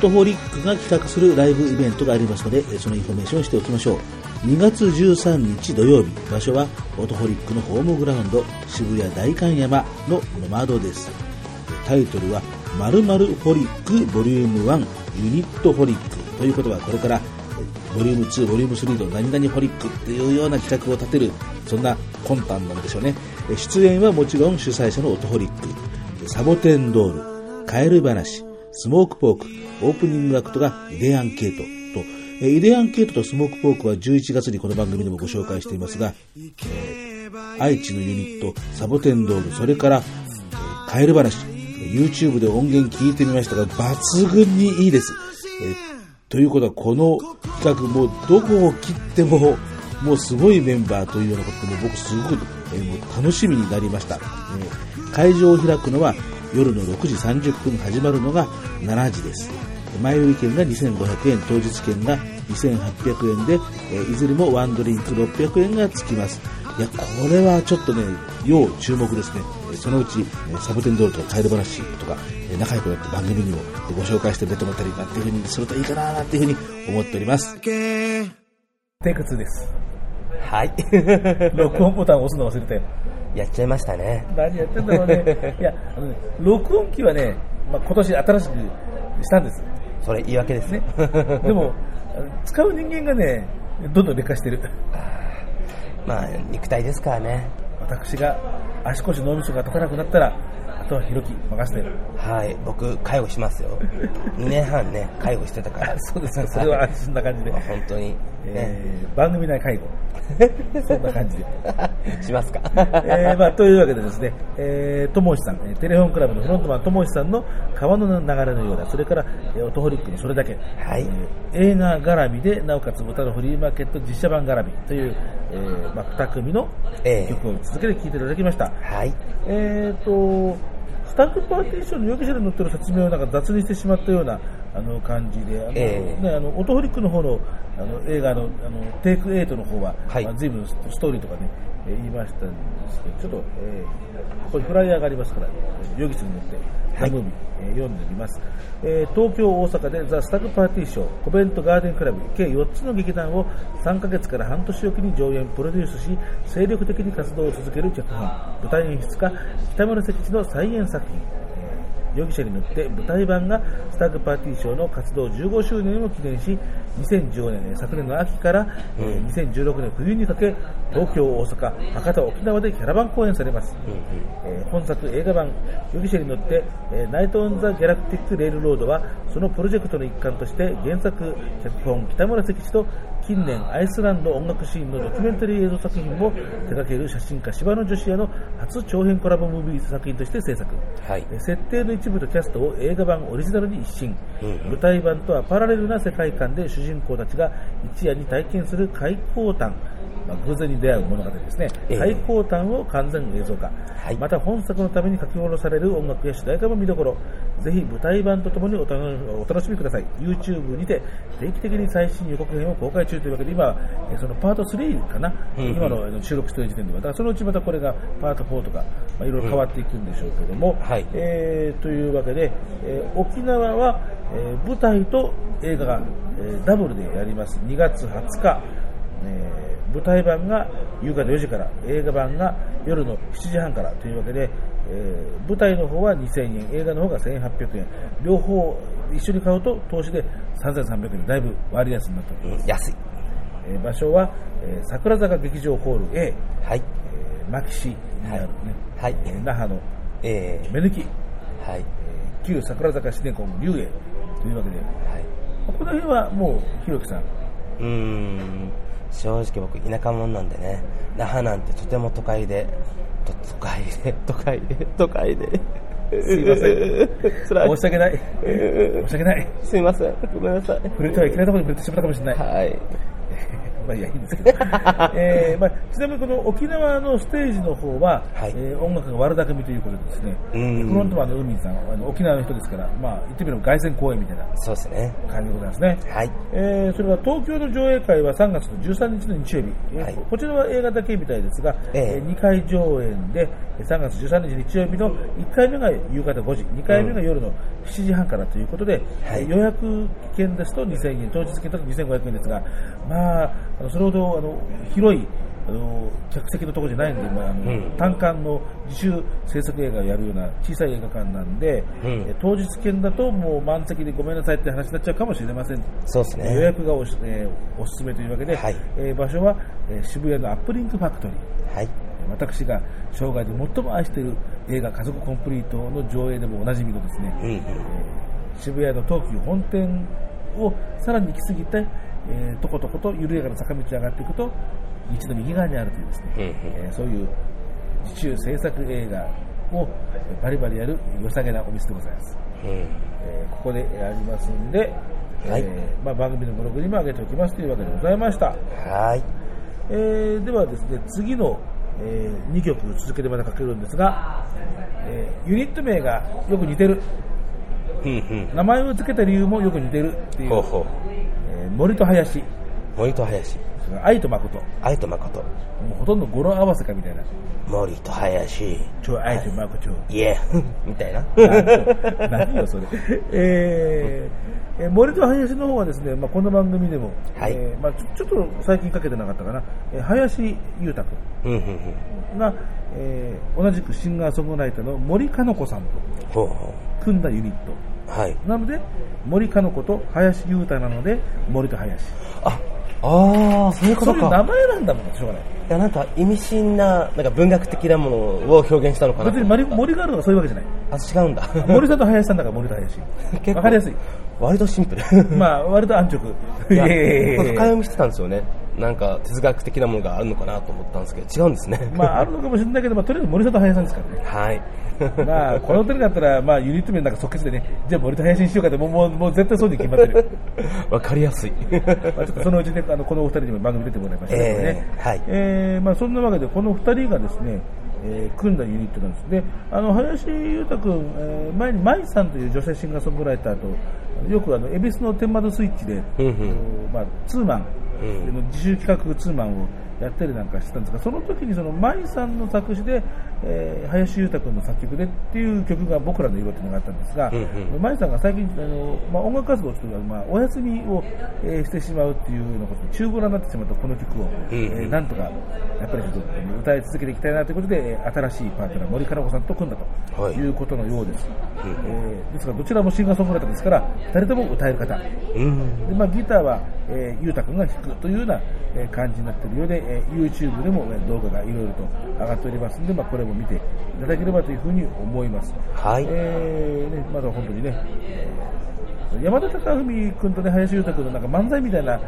トホリックが企画するライブイベントがありますので、そのインフォメーションをしておきましょう。2月13日土曜日、場所はオトホリックのホームグラウンド、渋谷代官山のノマドです。タイトルは、〇〇ホリックボリューム1ユニットホリックということは、これからえボリューム2、ボリューム3と何々ホリックっていうような企画を立てる、そんな魂胆なんでしょうね。出演はもちろん主催者のオトホリック、サボテンドール、カエル話、スモークポーク、オープニングアクトがイデアンケートと、えーイデアンケートとスモークポークは11月にこの番組でもご紹介していますが、えー愛知のユニット、サボテンドール、それから、えーカエル話、YouTube で音源聞いてみましたが、抜群にいいです。えーということは、この企画、もどこを切っても、もうすごいメンバーというようなことで、僕すごく、えもう楽しみになりました。えー会場を開くのは夜の6時30分始まるのが7時です。前売り券が2500円、当日券が2800円で、えーいずれもワンドリンク600円がつきます。いや、これはちょっとね、要注目ですね。えーそのうち、えーサボテンドールとかカエル話とか、えー仲良くなって番組にもご紹介して出てもらったりなんていうふうにするといいかななんていうふうに思っております。
け
テイク2です。
はい。
録音ボタンを押すの忘れたよ。
やっちゃいましたね。
何やってんだろうね。いや、あのね、録音機はね、まあ、今年新しくしたんです。
それ言い訳ですね。
でも、使う人間がね、どんどん劣化してる。
まあ、肉体ですからね。
私が足腰脳みそが立たなくなったら、あとはひろき任せてる。
はい。僕、介護しますよ。2年半ね、介護してたから。
そうですか、それは安心な感じで
まあ。本当に。ね。
えー番組内介護。そんな感じで。
しますか？
えーまあ、というわけでですね、えー、ともしさん、えーテレフォンクラブのフロントマンともしさんの川の流れのようだ、それから、えーオトホリックのそれだけ、
はい
えー映画絡みで、なおかつ歌のフリーマーケット実写版絡みという、えーまあ、2組の
ええ
曲を続けて聴いていただきました。
はい。
えーと、スタッフパーティーションの容疑者で載ってる説明をなんか雑にしてしまったようなあの感じで、あの
ええ。
ね、あのオトホリックの方のあの映画のあのテイク8の方は、
はい。
まあ、随分ストーリーとかね、えー言いましたんですけど、ちょっと、えーここにフライヤーがありますから、容疑者に乗って、ザ・ムービー、えー読んでみます、えー東京、大阪でザ・スタッフパーティーショー、コベントガーデンクラブ、計4つの劇団を3ヶ月から半年おきに上演、プロデュースし、精力的に活動を続ける脚本、舞台演出家、北村関地の再演作品、えー容疑者に乗って舞台版がスタッグパーティーショーの活動15周年を記念し2015年昨年の秋から、えー2016年冬にかけ東京、大阪、博多、沖縄でキャラバン公演されます、えー本作映画版容疑者に乗って、えーナイト・オン・ザ・ギャラクティック・レールロードはそのプロジェクトの一環として原作脚本北村関地と近年アイスランド音楽シーンのドキュメンタリー映像作品を手掛ける写真家柴野女子屋の初長編コラボムービー作品として制作。
はい。
えー設定の一部とキャストを映画版オリジナルに一新、舞台版とはパラレルな世界観で主人公たちが一夜に体験する開口譚、まあ、偶然に出会う物語ですね、
ええ。
開口譚を完全映像化、
はい。
また本作のために書き下ろされる音楽や主題歌も見どころ。ぜひ舞台版とともにお楽お楽しみください。YouTube にて定期的に最新予告編を公開中というわけで今えーそのパート3かな、
うんうん。
今の収録している時点では。だからそのうちまたこれがパート4とか、まあ、いろいろ変わっていくんでしょうけども、
はい。
えーというわけで、えー沖縄は、えー舞台と映画が、えーダブルでやります。2月20日、えー舞台版が夕方4時から映画版が夜の7時半からというわけで、えー舞台の方は2000円映画の方が1800円両方一緒に買うと投資で3300円だいぶ割安になっております、
うん安い。
えー場所は、えー桜坂劇場ホール A、
はい。
えー牧師にあるね、
はい
えー那覇の
え
目抜き、
ー、はい。
えー旧桜坂シネコン龍英というわけで、
はい。
この辺はもう、ひろきさん、
うーん。正直僕、田舎者なんでね、那覇なんてとても都会で、と都会で、都会で、都会で。
すいません。申し訳ない。申し訳ない。
すいません。ごめんなさい。
触れてはいけないところに触れてしまったかもしれない。
はい。
まあいや、いいんですけど。えーまあ、ちなみにこの沖縄のステージの方は、
はい。
えー音楽が悪巧みということでですね、
うん。
フロントマンの海さん、あの沖縄の人ですから、まあ言ってみれば凱旋公演みたいな
そうですね。
感じでございますね。
はい。
えーそれから東京の上映会は3月の13日の日曜日、えー
はい
こちらは映画だけみたいですが、
ええ。
2回上演でえー3月13日日曜日の1回目が夕方5時。2回目が夜の7時半からということで、
はい。
えー予約券ですと2000円当日券だと2500円ですが、まあ、あのそれほどあの広いあの客席のところじゃないんで、まああの
うん
単館の自主制作映画をやるような小さい映画館なんで、
うん
えー当日券だともう満席でごめんなさいって話になっちゃうかもしれません。
そうですね。
予約がおし、えーおすすめというわけで、
はい
えー場所は、えー渋谷のアップリンクファクトリー。
はい。
私が生涯で最も愛している映画「家族コンプリート」の上映でもおなじみのですね、
うんうん。
渋谷の東急本店をさらに行き過ぎて、えーとことこと緩やかな坂道を上がっていくと道の右側にあるというですね、えーそういう自主制作映画をえーバリバリやる良さげなお店でございます。
うん。
えーここでありますんで、
はい
えーまあ、番組のブログにも上げておきますというわけでございました。
はい。
えーではですね、次の、え2曲続けてまたかけるんですが、えーユニット名がよく似てる。名前を付けた理由もよく似てるっていう、
ほうほう。
えー森と林、
森と林。
愛と誠。も
愛と誠。
うほとんど語呂合わせかみたいな。
森と林。
超愛と誠。
イエーみたいな。
何よそれ、えーえー森と林の方はですね、まあ、この番組でも、
はい
えーまあ、ちょちょっと最近かけてなかったかな、えー林裕太
うんうんうん。
君が、えー同じくシンガーソングライターの森かの子さんと
ほうほ
組んだユニット
う。はい。
なので森かの子と林裕太なので森と林
あ、ああ、そういうことか。
そういう名前なんだもんしょうがない
いや、なんか意味深な、なんか文学的なものを表現したのかなと
別に森森があるのがそういうわけじゃない
あ、違うんだ。
森さんと林さんだから森と林
結構
わかりやすい
割とシンプル。
まあ割と安直
深読みしてたんですよね。なんか哲学的なものがあるのかなと思ったんですけど、違うんですね。
まああるのかもしれないけど、まあ、とりあえず森さんと林さんですからね
はい。
まあ、この二人だったら、まあ、ユニット名なんか即決でね、じゃあ森と林にしようかって、もう、もう、もう絶対そうに決まってる。
わかりやすい。
まあ、ちょっとそのうちね、あの、このお二人にも番組出てもらいましたけどね。
ええはい
えーまあ、そんなわけで、この二人がですね、えー組んだユニットなんです。で、あの、林裕太君、えー前に舞さんという女性シンガーソングライターと、よくあの、恵比寿の天窓スイッチで、
うんうん
まあ、ツーマン、
うん
自主企画ツーマンをやったりなんかしてたんですが、その時にその舞さんの作詞で、えー林裕太君の作曲でっていう曲が僕らの色っていうのがあったんですが、
うんうん
舞さんが最近あの、まあ、音楽活動をちょっと、まあ、お休みを、えーしてしまうっていうようなことで、中古になってしまったこの曲を、
うんうん
えーなんとか、やっぱりちょっと歌い続けていきたいなということで、えー新しいパートナー、森かな子さんと組んだと
はい
いうことのようです。
うん
えーですから、どちらもシンガーソングライターですから、誰とも歌える方。
うん。
でまあ、ギターは、えー、ゆうたくんが弾くというような、えー感じになっているようで、えー YouTube でも、えー動画がいろいろと上がっておりますので、まあ、これも見ていただければというふうに思います。
はい。
えーね、まだ本当にね、えー山田孝文君とね、林裕太君のなんか漫才みたいな、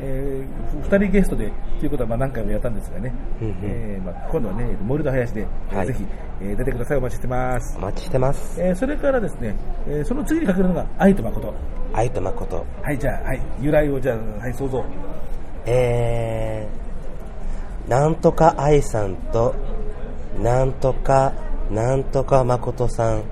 えー、二人ゲストでということはまあ何回もやったんですがね、
うんうん
えーまあ、今度はね、森と林で、えー
はい
ぜひ、えー出てください。お待ちしてます
お。待ちしてます。
えーそれからですね、えーその次にかけるのが愛と誠。
愛と誠。
はい、じゃあ、はい、由来をじゃあ、はい、想像。
えー、なんとか愛さんと、なんとか、なんとか誠さん、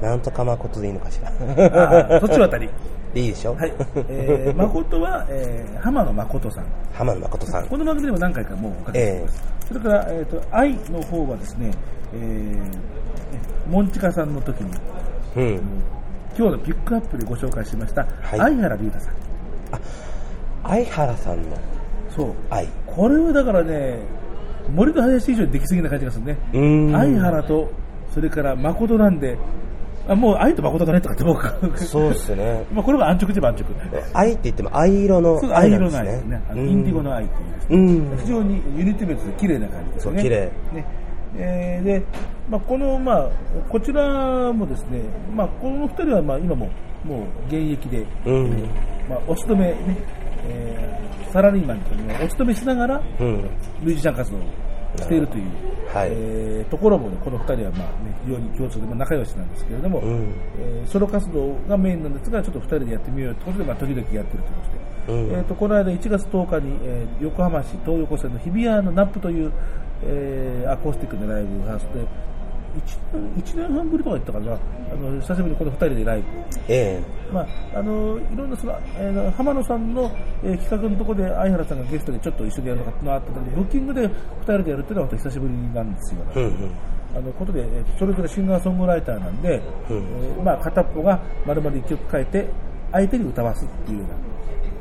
なんとか誠でいいのかしら。
そっちのあたり。
でいいでしょ？
はい。えー、誠は、えー、浜野誠さん。
浜野誠さん。
この番組でも何回かもうおかけします。それから、えっ、と、愛の方はですね、えー、モンチカさんの時に、
うん。
今日のピックアップでご紹介しました、
はい
相原龍太さん。
相原さんの
そう。
愛。
これはだからね、森と林以上にできすぎな感じがするね。相原と、それから誠なんで、あもう愛と誠だねとかってもう
そうですね。
まあこれは安直っちゃ安直。
愛って言っても藍色の
そう
愛なん
藍色の愛
ですね。。
ですねインディゴの愛っていうです。非常にユニット名として綺麗な感じですよね。
そう綺麗
ねえーで、まあ、この、まあ、こちらもですね、まあ、この二人は、まあ、今も、もう現役で、
うん
まあ、お勤め、ね、えーサラリーマンというのをお勤めしながら、
うん。
ミュージシャン活動をしているという、
はい。
えーところも、ね、この2人は、まあね、非常に共通で、まあ、仲良しなんですけれども、
うん。
えーソロ活動がメインなんですが、ちょっと2人でやってみようということで、まあ、時々やってるということで、
うん。
えー、とこの間1月10日に、えー横浜市東横線の日吉のナップという、えーアコースティックなライブハウスで、1, 1年半ぶりとか言ったかな、あの久しぶりにこの2人でライブ。
え
まあ、あのいろんなその、えー浜野さんの、えー企画のところで相原さんがゲストでちょっと一緒にやるのかっていうのがあったのでブッキングで2人でやるっていうのは久しぶりなんですよ、
えうんうん。
あのことで、えーそれぞれシンガーソングライターなんで、
うん
えーまあ、片っぽが丸々1曲書いて相手に歌わすっていうような。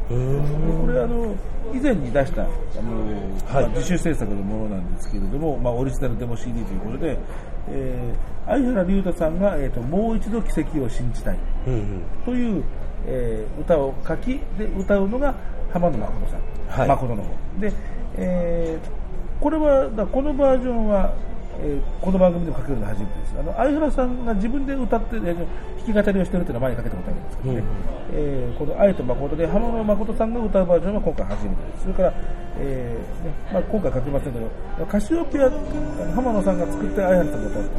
これあの以前に出したあの、
はい
まあ自主制作のものなんですけれども、まあ、オリジナルデモ CD ということで、えー相原龍太さんが、えーと「もう一度奇跡を信じたい」
うんうん。
という、えー歌を書きで歌うのが浜野誠さん、
はい。
誠の方。で、えーこれはだこのバージョンは、えーこの番組でもかけるの初めてです。あの相原さんが自分で歌って、えー弾き語りをしてるっていうのは前にかけたことあるんですけどね、えーこの「愛と誠」で浜野誠さんが歌うバージョンは今回初めてです。それから、えーねまあ、今回書きませんけどカシオペア浜野さんが作って相原さんが歌う
うん。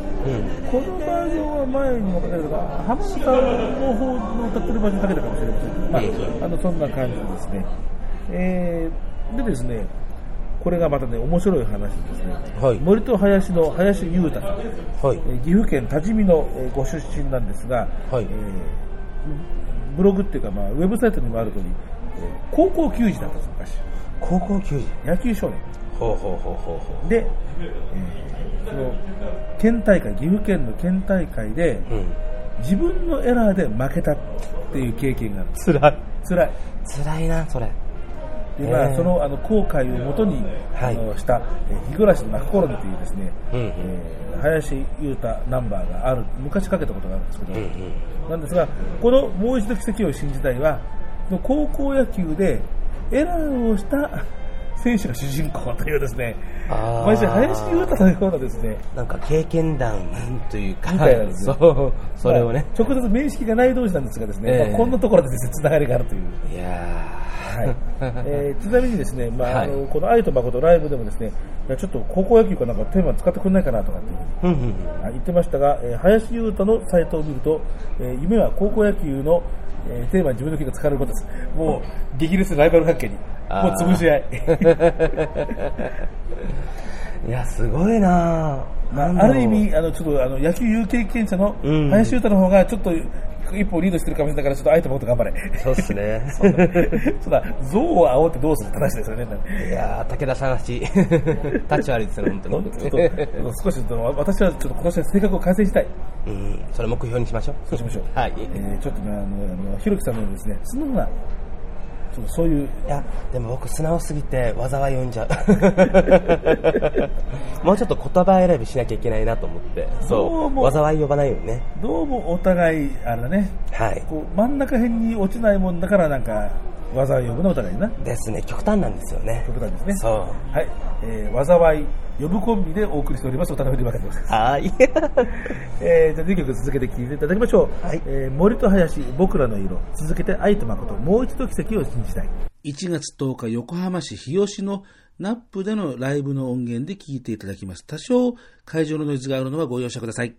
このバージョンは前にもかけたけど、浜田さんの方の歌ってるバージョンかけたかもしれません。けど、まあ、あのそんな感じですね。えー、でですね、これがまたね、面白い話ですね。
はい
森と林の林優太さん、
はい。
えー岐阜県多治見の、えーご出身なんですが、
はい
えーブログっていうか、まあ、ウェブサイトにもある通り、えー高校球児だったんです、昔。
高校球児。
野球少年。
ほうほうほうほうほ
で、えーその県大会、岐阜県の県大会で、
う。うん。
自分のエラーで負けたっていう経験がある。
つらい。
辛い。
辛いな、それ。
で、まあ、
えー。
その、あの、後悔をもとに、
はい。
あの、した、えー日暮らしの中頃にというですね、
うんうん。
えー林優太ナンバーがある、昔かけたことがあるんですけど、
うんうん。
なんですが、このもう一度奇跡を信じたいは、その高校野球でエラーをした選手が主人公というですね、林優太のようなですね、
なんか経験談というか、そう、それをね。
まあ直接面識がない同士なんですがですね、
ええ。
まあこんなところでですね、つながりがあるという。
いや
はい。えーちなみにですね、まあ
はい。
あのこの愛と誠ライブでもですね、ちょっと高校野球かなんかテーマ使ってくれないかなとかってい言ってましたが、えー林優太のサイトを見ると、えー夢は高校野球の、えーテーマに自分の曲が使われることです。もう、激烈なライバル関係に、もう潰し合い。
いや、すごいな
まあ、る意味、あの、ちょっと、あの、野球有経験者の
うん
林優太の方が、ちょっと、一歩リードしてるかもしれないから、ちょっと愛と誠頑張れ。
そうっすね。
そうだ、象を煽ってどうするって話ですよね。
いやー、武田さんち、立ち悪いですね、本当
ちょっ
に。
と少し私はちょっと今年は性格を改善したい。
うん、それ目標にしましょう。
そうしましょう。
はい。
えーちょっとね、あの、あのひろきさんのようにですね、素直な、ちょっとそういう、
いや、でも僕素直すぎて災い呼んじゃう。もうちょっと言葉選びしなきゃいけないなと思って。そ
も
う。災い呼ばないよね。
どうもお互い、あれだね、
はい。
こう真ん中辺に落ちないもんだから、なんか、技を呼ぶな、お互いにな？
ですね、極端なんですよね。
極端ですね。
そう。
はい。えー、災い、呼ぶコンビでお送りしております。お楽しみに任せてください。
はい。
えー、じゃあ2曲続けて聴いていただきましょう。
はい
えー森と林、僕らの色。続けて愛と誠、もう一度奇跡を信じたい。1月10日、横浜市日吉のナップでのライブの音源で聴いていただきます。多少会場のノイズがあるのはご容赦ください。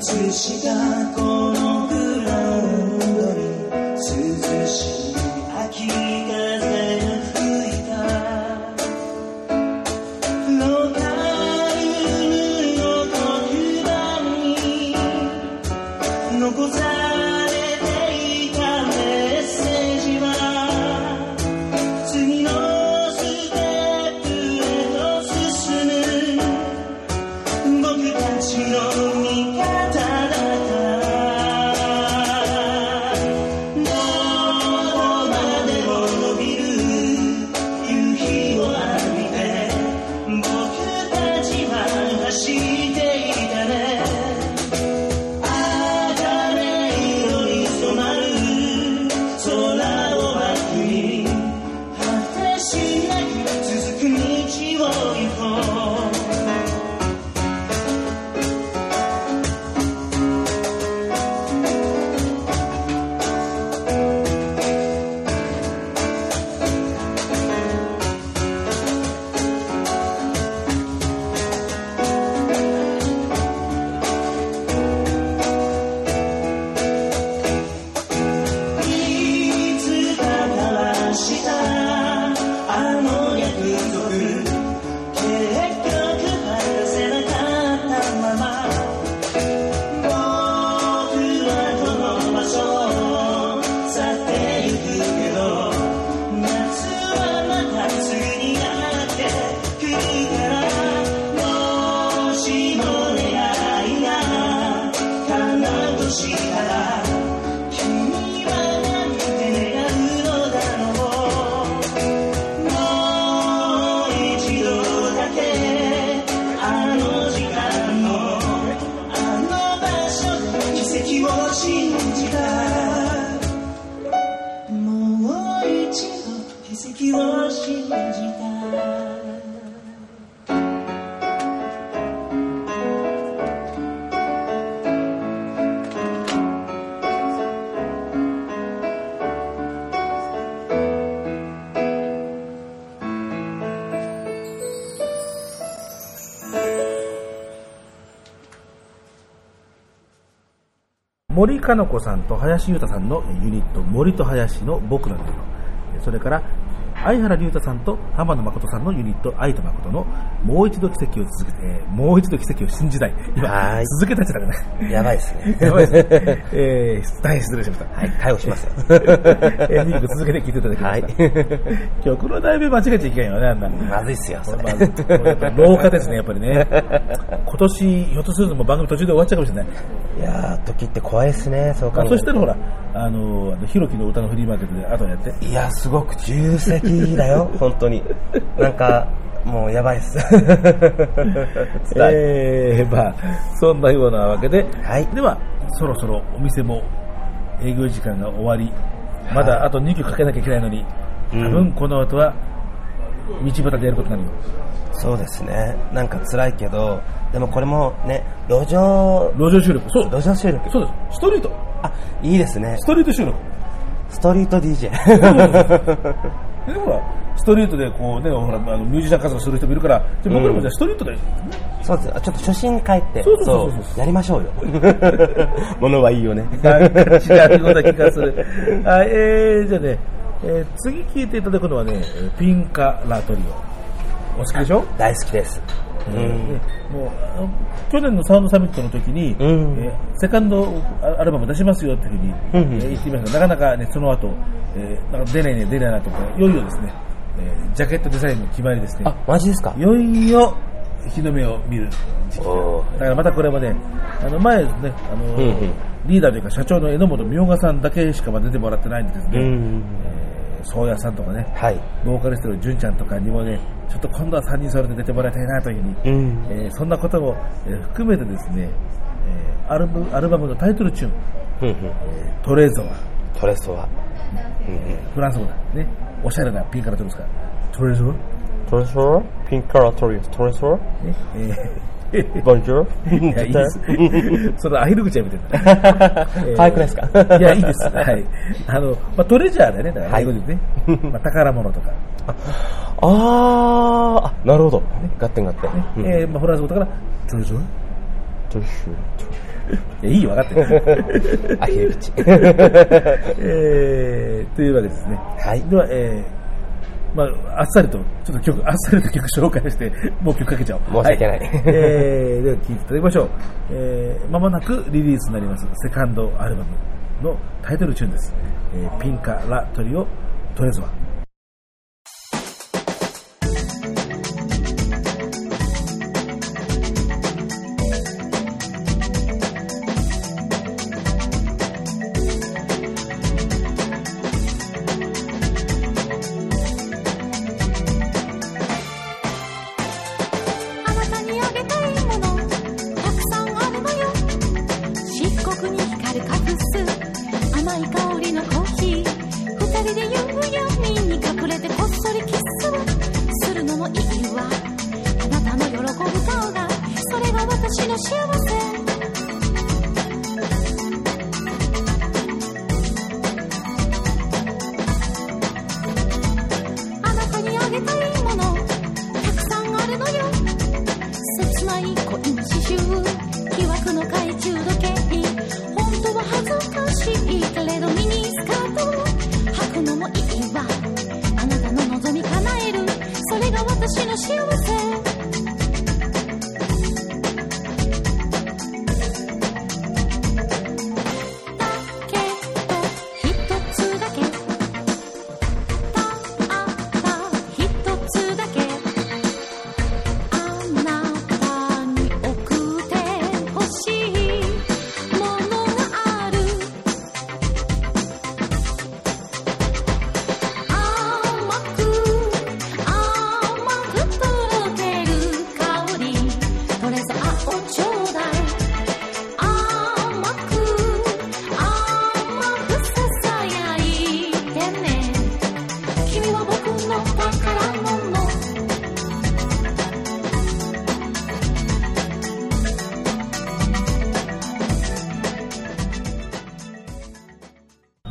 つした
森かの子さんと林裕太さんのユニット森と林の僕なんだよ。それから相原龍太さんと浜野誠さんのユニット愛と誠のもう一度奇跡を続けて、えーもう一度奇跡を信じたい今
はい
続けたっちゃったかね
やばいですね。
やばいですね、えー、大変失礼しました
はい、逮捕しますよ。
えー、ミルク続けて聞いていただきま
は
した、
い。
曲の題名間違えちゃいけないよねあんな
まずいっすよ、それ。
まず廊下ですね、やっぱりね。今年、ひょっとするともう番組途中で終わっちゃうかもしれない。
いやー、時って怖いですね、そう考えると
そしたらほら、あの、あのひろきの歌のフリーマーケットで後やって。
いや、すごく重責だよ、本当に。なんか、もうやばいっす。
えー、まあ、そんなようなわけで、
はい
では、そろそろお店も営業時間が終わり、まだあと2曲かけなきゃいけないのに、
うん
多分この後は、道端でやることになるよ。
そうですね。なんか辛いけど、でもこれもね、路上、
路上収録。そう。
路上収録。
そうです。ストリート。
あ、いいですね
ス。トリート収録。
ストリート DJ。
でほら、ストリートでこうね、ほら、あのミュージシャン活動する人もいるから、じゃあ僕らもじゃあストリートで、
そうです。ちょっと初心に帰って、
そうそうそうそう
やりましょうよ。ものはいいよね。
なんか違うような気がする。はい、えー、じゃあね、えー次聴いていただくのはね、えーピンカラトリオ。お好きでしょ？
大好きです。う
ね
ん。
もう去年のサウンドサミットの時に、
うん。
えーセカンドアアルバム出しますよっていうふうに、
うんうん。
えー言ってみました。がなかなかね、その後、えーなんか出ないね、出ないなとか、いよいよですね、えージャケットデザインの決まりですね。
あ、、マジですか？
いよいよ日の目を見る時期だ。からまたこれもね、あの前ね、あの
うんうん。
リーダーというか社長の榎本明賀さんだけしか出てもらってないんでですね、
うん。
えー、宗谷さんとかね、
はい。
ボーカリストの純ちゃんとかにもね、ちょっと今度は3人それで出てもらいたいなというふうに、
うん。
えーそんなことも、えー含めてですね、えーアルバムアルバムのタイトルチューン、
うんうん。
えートレゾワ、
トレソは。うんうん。
フランス語だね、おしゃれなピンからトルですか？ら、トレゾワ、ね
トレソピンカラトリオス、トレソ
えー
ボンジュ
いや、いいです。そのアヒル口はやめてください。
可愛くないですか？
いや、いいです。はい。あの、まあ、トレジャーだよね。だから、
はい
英語でね。まあ、宝物とか。
あーあ、なるほど。ガッテンガッテン。うん
えーまあ、フランス語だから、トレジャー
トゥシュ
いやいいよ、分かってる。
アヒル口
えー、というわけですね。
はい
では、えー、まあ、あっさりと、ちょっと曲、あっさりと曲紹介して、もう曲かけちゃおう。
申し訳ない
はえー、では聴いていただきましょう。えー、まもなくリリースになります、セカンドアルバムのタイトルチューンです。えー、ピンカ・ラ・トリオ・トレゾワ。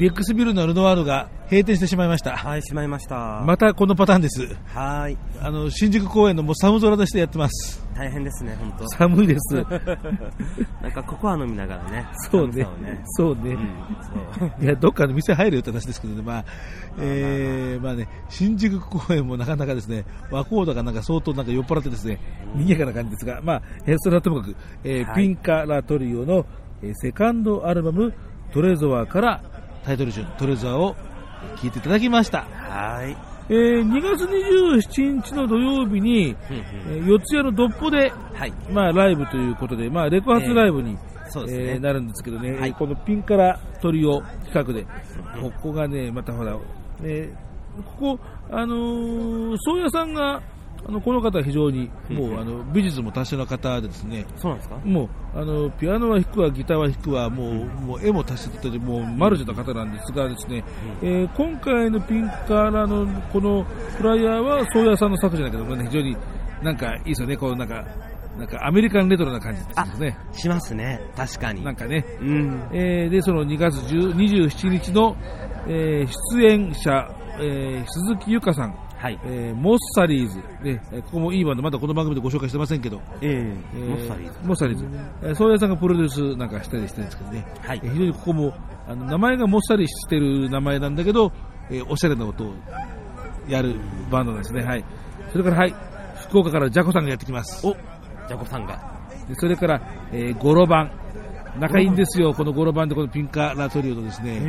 ビックスビルのルノワールが閉店してしまいました。
はい、しまいました。
またこのパターンです。
はーい。
あの、新宿公園のもう寒空でしてやってます。
大変ですね、本当。
寒いです。
なんかココア飲みながらね。
そうね
ね。
そうね。
うんそう
いや、どっかの店入るよって話ですけどね、まあ、えー、まあね、新宿公園もなかなかですね、和コードがなんか相当なんか酔っ払ってですね、賑やかな感じですが、まあ、えーそれはともかく、えー
はい
ピンカ・ラトリオの、えーセカンドアルバム、トレゾワからタイトル順、トレゾワを聴いていただきました。
はーい。
えー2月27日の土曜日に、えー四谷のドッポで、
はい。
まあ、ライブということで、まあ、レコ発ライブに、
そうですね
えーなるんですけどね、
はい
このピンカラトリオ企画で、ここがね、またほら、ね、ここ、あのー、宗谷さんが、あのこの方は非常に、もう、あの美術も達者な方でですね、
そうなんですか？
もうあのピアノは弾くわ、ギターは弾くわ、もう,、もう絵も達者で、もうマルチな方なんですがですね、えー今回のピンカラのこのフライヤーは宗谷さんの作品だけども、ね、非常になんかいいですよね、こうなんかなんかアメリカンレトロな感じですね。
しますね。確かに。
なんかね、
うん。
えーでその2月10 27日の、えー出演者、えー鈴木由香さん、
はい。
えーモッサリーズ、ね、えーここもいいバンド、まだこの番組でご紹介してませんけど、
え
えー
えモッサリーズ。
モッサリーズ。えー宗谷さんがプロデュースなんかしたりしてるんですけどね、
はい
えー非常にここもあの名前がもっさりしてる名前なんだけど、えーおしゃれな音をやるバンドなんですね。はい。それから、はい、福岡からジャコさんがやってきます。
おジャコさんが。
でそれから、えー、ゴロバン。仲いいんですよ、このゴロバンでこのピンカラトリオとですね、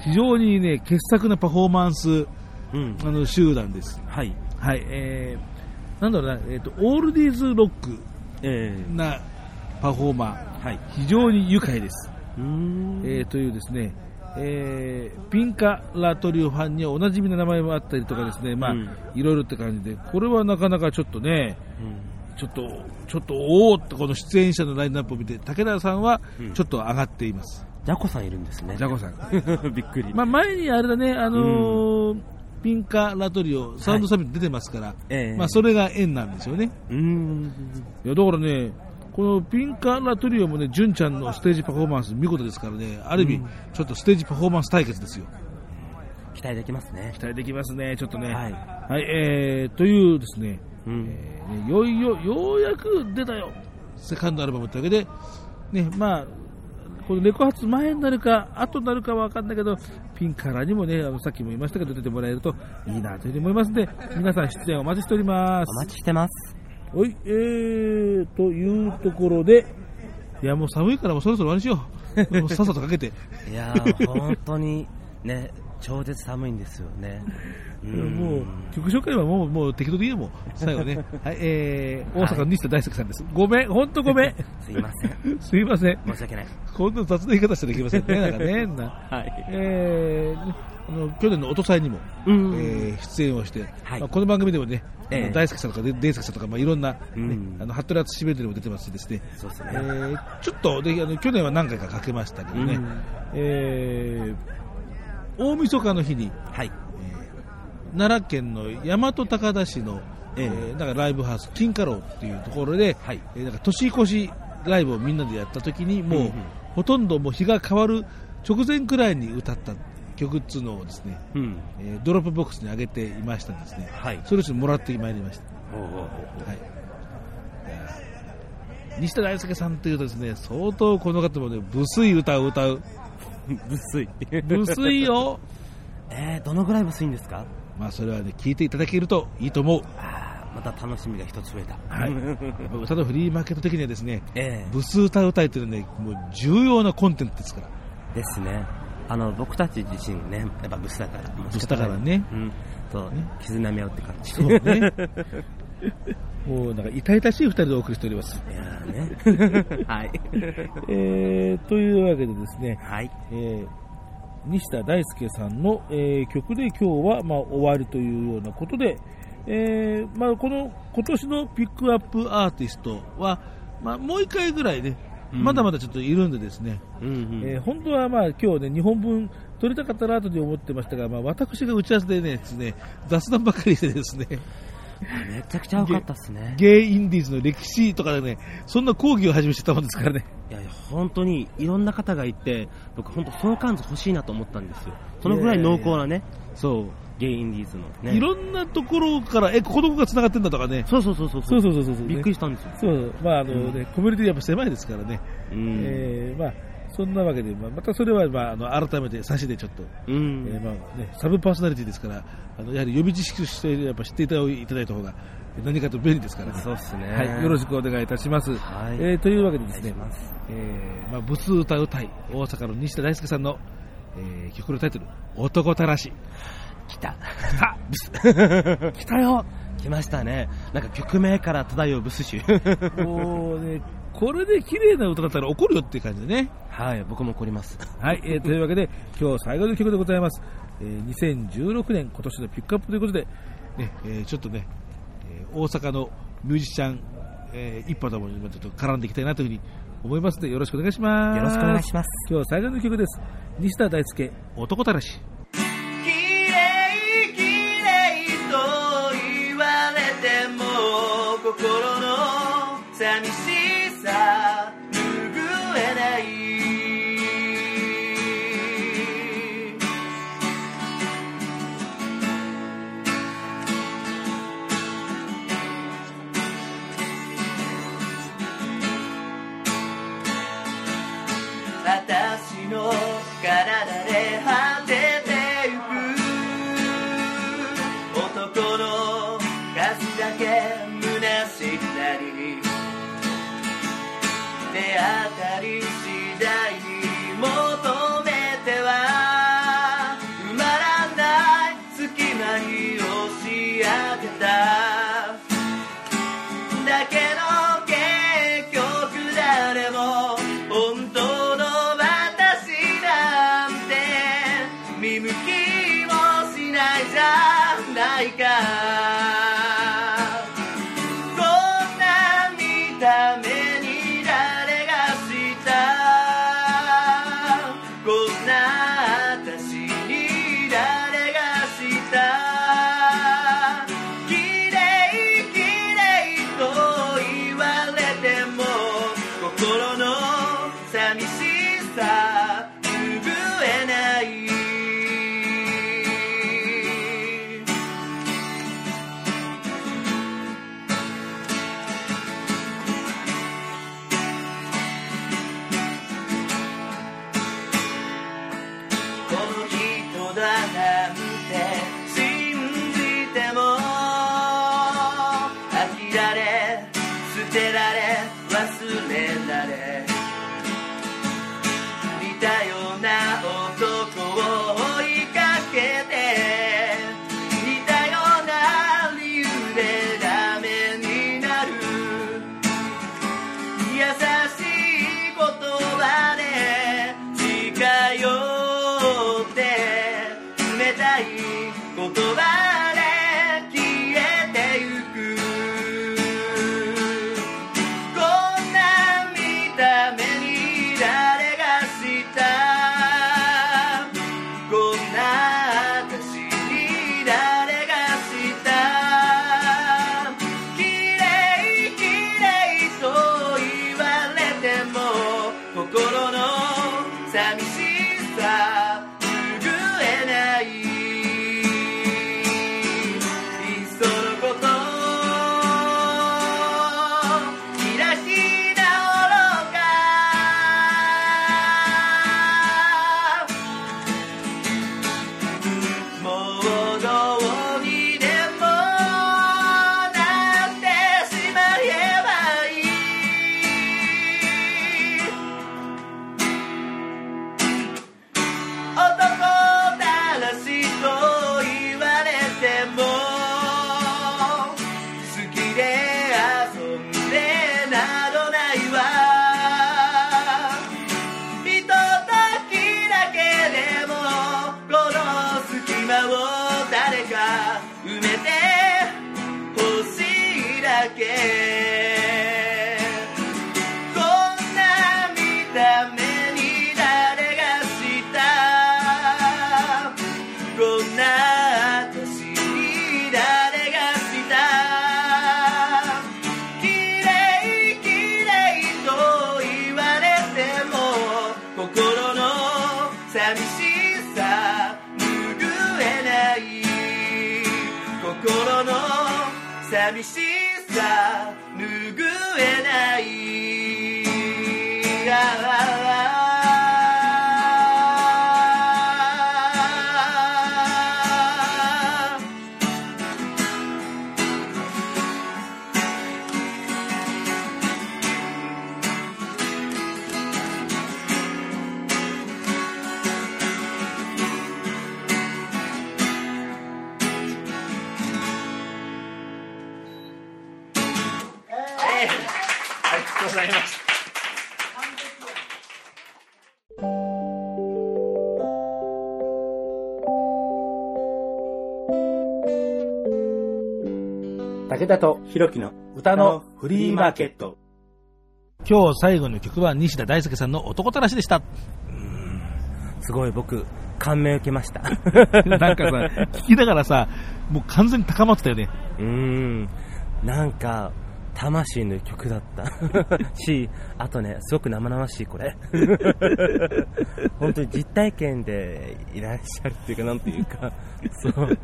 非常にね、傑作なパフォーマンス、
うん。
あの、集団です。
はい。
はい、えー、なんだろうな、えっ、と、オールディーズロック
ええ
なパフォーマー、
はい。
非常に愉快です。
うーん。
えーというですね、えーピンカラトリオファンにはおなじみの名前もあったりとかですね、まあ、
うん
いろいろって感じで、これはなかなかちょっとね、
うん
ちょっと、ちょっと、おおってこの出演者のラインナップを見て、武田さんは
うん
ちょっと上がっています。
ジャコさんいるんですね。
ジャコさん。
びっくり。
まあ、前にあれだね、あのーピンカラトリオ、サウンドサミット出てますから、
ええ
まあ、それが縁なんですよね。
うーん。
いや、だからね、このピンカラトリオもね、純ちゃんのステージパフォーマンス見事ですからね、ある意味、ちょっとステージパフォーマンス対決ですよ。
期待できますね
期。待できますね、ちょっとね。
はい。
はい、えー、というですね、
うん。
えーねよいよ、ようやく出たよ。セカンドアルバムというわけで、ね、まあ、このレコ発前になるか、後になるかは分かんないけど、ピンからにもね、あのさっきも言いましたけど、出てもらえるといいなというふうに思いますので、皆さん出演お待ちしております。
お待ちしてます。
はい、えー、というところで、いや、もう寒いからもうそろそろ終わりにしよう。もうさっさとかけて。
いやー、本当にね、超絶寒いんですよね。うん
もう、曲紹介はもう、もう適当でいいよ、もう。最後ね。はい、えー、大阪の西田大輔さんです。ごめん、ほんとごめん。
すいません。
すいません。
申し訳ない。
こんな雑な言い方してできませんね、なんかね。な
はい。
えーねあの去年の音祭にも、
うん
えー出演をして、
はい
まあ、この番組でもね、
ええ
あの大輔さんとかでデイスケさんとか、まあ、いろんな、ね
うん
あの服部淳シベルでも出てますしですね、
そうですね
えーちょっとであの去年は何回かかけましたけどね、
うん
えー大晦日の日に
はい。
奈良県の大和高田市の、え
え。え
ーなんかライブハウス金華楼っていうところで、
はい。
えーなんか年越しライブをみんなでやった時にもう、
うん。うん
ほとんどもう日が変わる直前くらいに歌った曲っつうのをですね、
うん。
えードロップボックスに上げていましたんですね、
はい。
それをちょっともらってまいりました、
おうおうおう
はい、西田大輔さんというとですね相当この方もね無粋歌を歌う
無粋。
無粋よ
えー、どのぐらい無粋んですか？
まあそれはね聞いていただけるといいと思う、
また楽しみが一つ増えた。
はい、歌のフリーマーケット的にはですね
ええ
ブス歌うたいというのはねもう重要なコンテンツですから
ですね。あの、僕たち自身ね、やっぱブスだから。
ブスだからね
うん。そう、絆み合うって感じ。
そうね もうなんか痛々しい二人でお送りしております
いやーね。はい。
えー、というわけでですね、
はい。
えー西田大輔さんの、えー曲で今日は、まあ、終わりというようなことで、えーまあ、この今年のピックアップアーティストは、まあ、もう一回ぐらいね、
うん
まだまだちょっといるんでですね、
うんうん。
えー本当はまあ今日ね、2本分撮りたかったなと思ってましたが、まあ、私が打ち合わせでね、ですね雑談ばっかりしてですね、
めちゃくちゃ良かったっすね。
ゲイインディーズの歴史とかでね、そんな講義を始めてたもんですからね。
いやいや、本当にいろんな方がいて、僕本当相関図欲しいなと思ったんですよ。そのぐらい濃厚なね、
そう。
ゲイインディーズのね。
いろんなところから、え、ここどこが繋がってんだとかね。
そうそうそうそう。
そうそうそうそうそう
びっくりしたんですよ。
そう、まああのね、コミュニティやっぱ狭いですからね。
うん。
えーまあ、そんなわけで、まあ、またそれは、まあ、あの改めて差しでちょっと、
うん。
えーまあね、サブパーソナリティですから、あのやはり予備知識としてやっぱ知っていただいた方が何かと便利ですからね。
そうっすね。
はい、よろしくお願いいたします。
はい
えーというわけでですね
す、
えーまあ、ブス歌うたい、大阪の西田大輔さんの、えー曲のタイトル、男たらし。
来た。
来た 来たよ
来ましたね。なんか曲名から漂うブス集。
もうね、これで綺麗な歌だったら怒るよっていう感じでね。
はい、僕も怒ります。
はい、えー というわけで、今日最後の曲でございます。えー2016年、今年のピックアップということで、ねえーちょっとね、えー大阪のミュージシャン、えー一派ともにちょっと絡んでいきたいなというふうに思いますので、よろしくお願いします。
よろしくお願いします。
今日最後の曲です。西田大輔、
男たらし。ございます
武田と
ひろきの
歌のフリーマーケット。今日最後の曲は西田大輔さんの男たらしでした。
すごい僕、感銘を受けました。
なんかさ、聞きながらさ、もう完全に高まってたよね。
うーん、なんか、魂の曲だった。し、あとね、すごく生々しい、これ。本当に実体験でいらっしゃるっていうか、なんていうか、そう、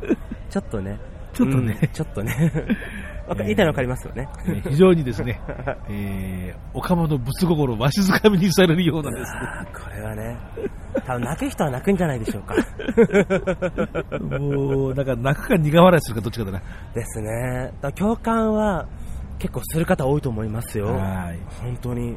ちょっとね、
ちょっとね
うんちょっとね、言いたいのわかりますよね。
ね非常にですね、えー、岡本仏心をわしづかみにされるようなですね、
これはね、多分泣く人は泣くんじゃないでしょうか。
もう、なんか泣くか苦笑いするかどっちかだな。
ですね。共感は結構する方多いと思いますよ。
はい。
本当に。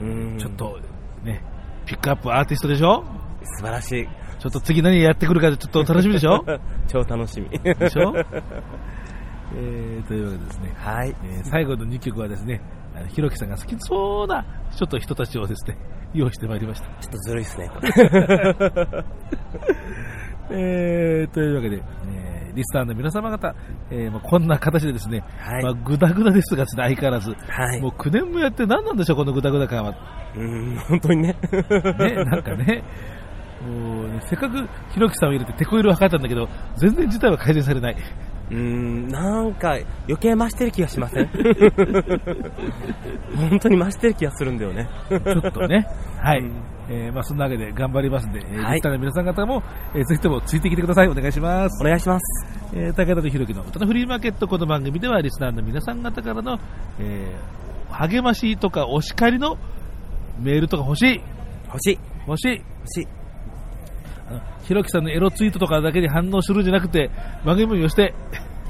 うん
ちょっと、ね、ピックアップアーティストでしょ？
素晴らしい。
ちょっと次何やってくるかちょっと楽しみでしょ？
超楽しみ。
でしょ？えー、というわけでですね、
はい。
えー最後の2曲はですね、あのひろきさんが好きそうな、ちょっと人たちをですね、用意してまいりました。
ちょっとずるいですね、これ。
えー、というわけで、えーリスナーの皆様方、えーまあ、こんな形でですね、
はい
まあ、ぐだぐだですがですね、相変わらず、
はい
もう9年もやって何なんでしょう、このぐだぐだ感は。
うん、本当にね。
ね、なんかね、もうねせっかくひろきさんを入れてテコ入れを図ったんだけど、全然事態は改善されない。
うん、なんか余計増してる気がしません？本当に増してる気がするんだよね。
ちょっとね、はい。
うん
えーまあ、そんなわけで頑張りますんで、えー
はい
リスナーの皆さん方も、えーぜひともついてきてください。お願いします。
お願いします。
えー武田とひろきの歌のフリーマーケット、この番組ではリスナーの皆さん方からの、えー励ましとかお叱りのメールとか欲しい。
欲しい。
欲しい。
欲しい。
あのひろきさんのエロツイートとかだけに反応するんじゃなくて、番組もよして、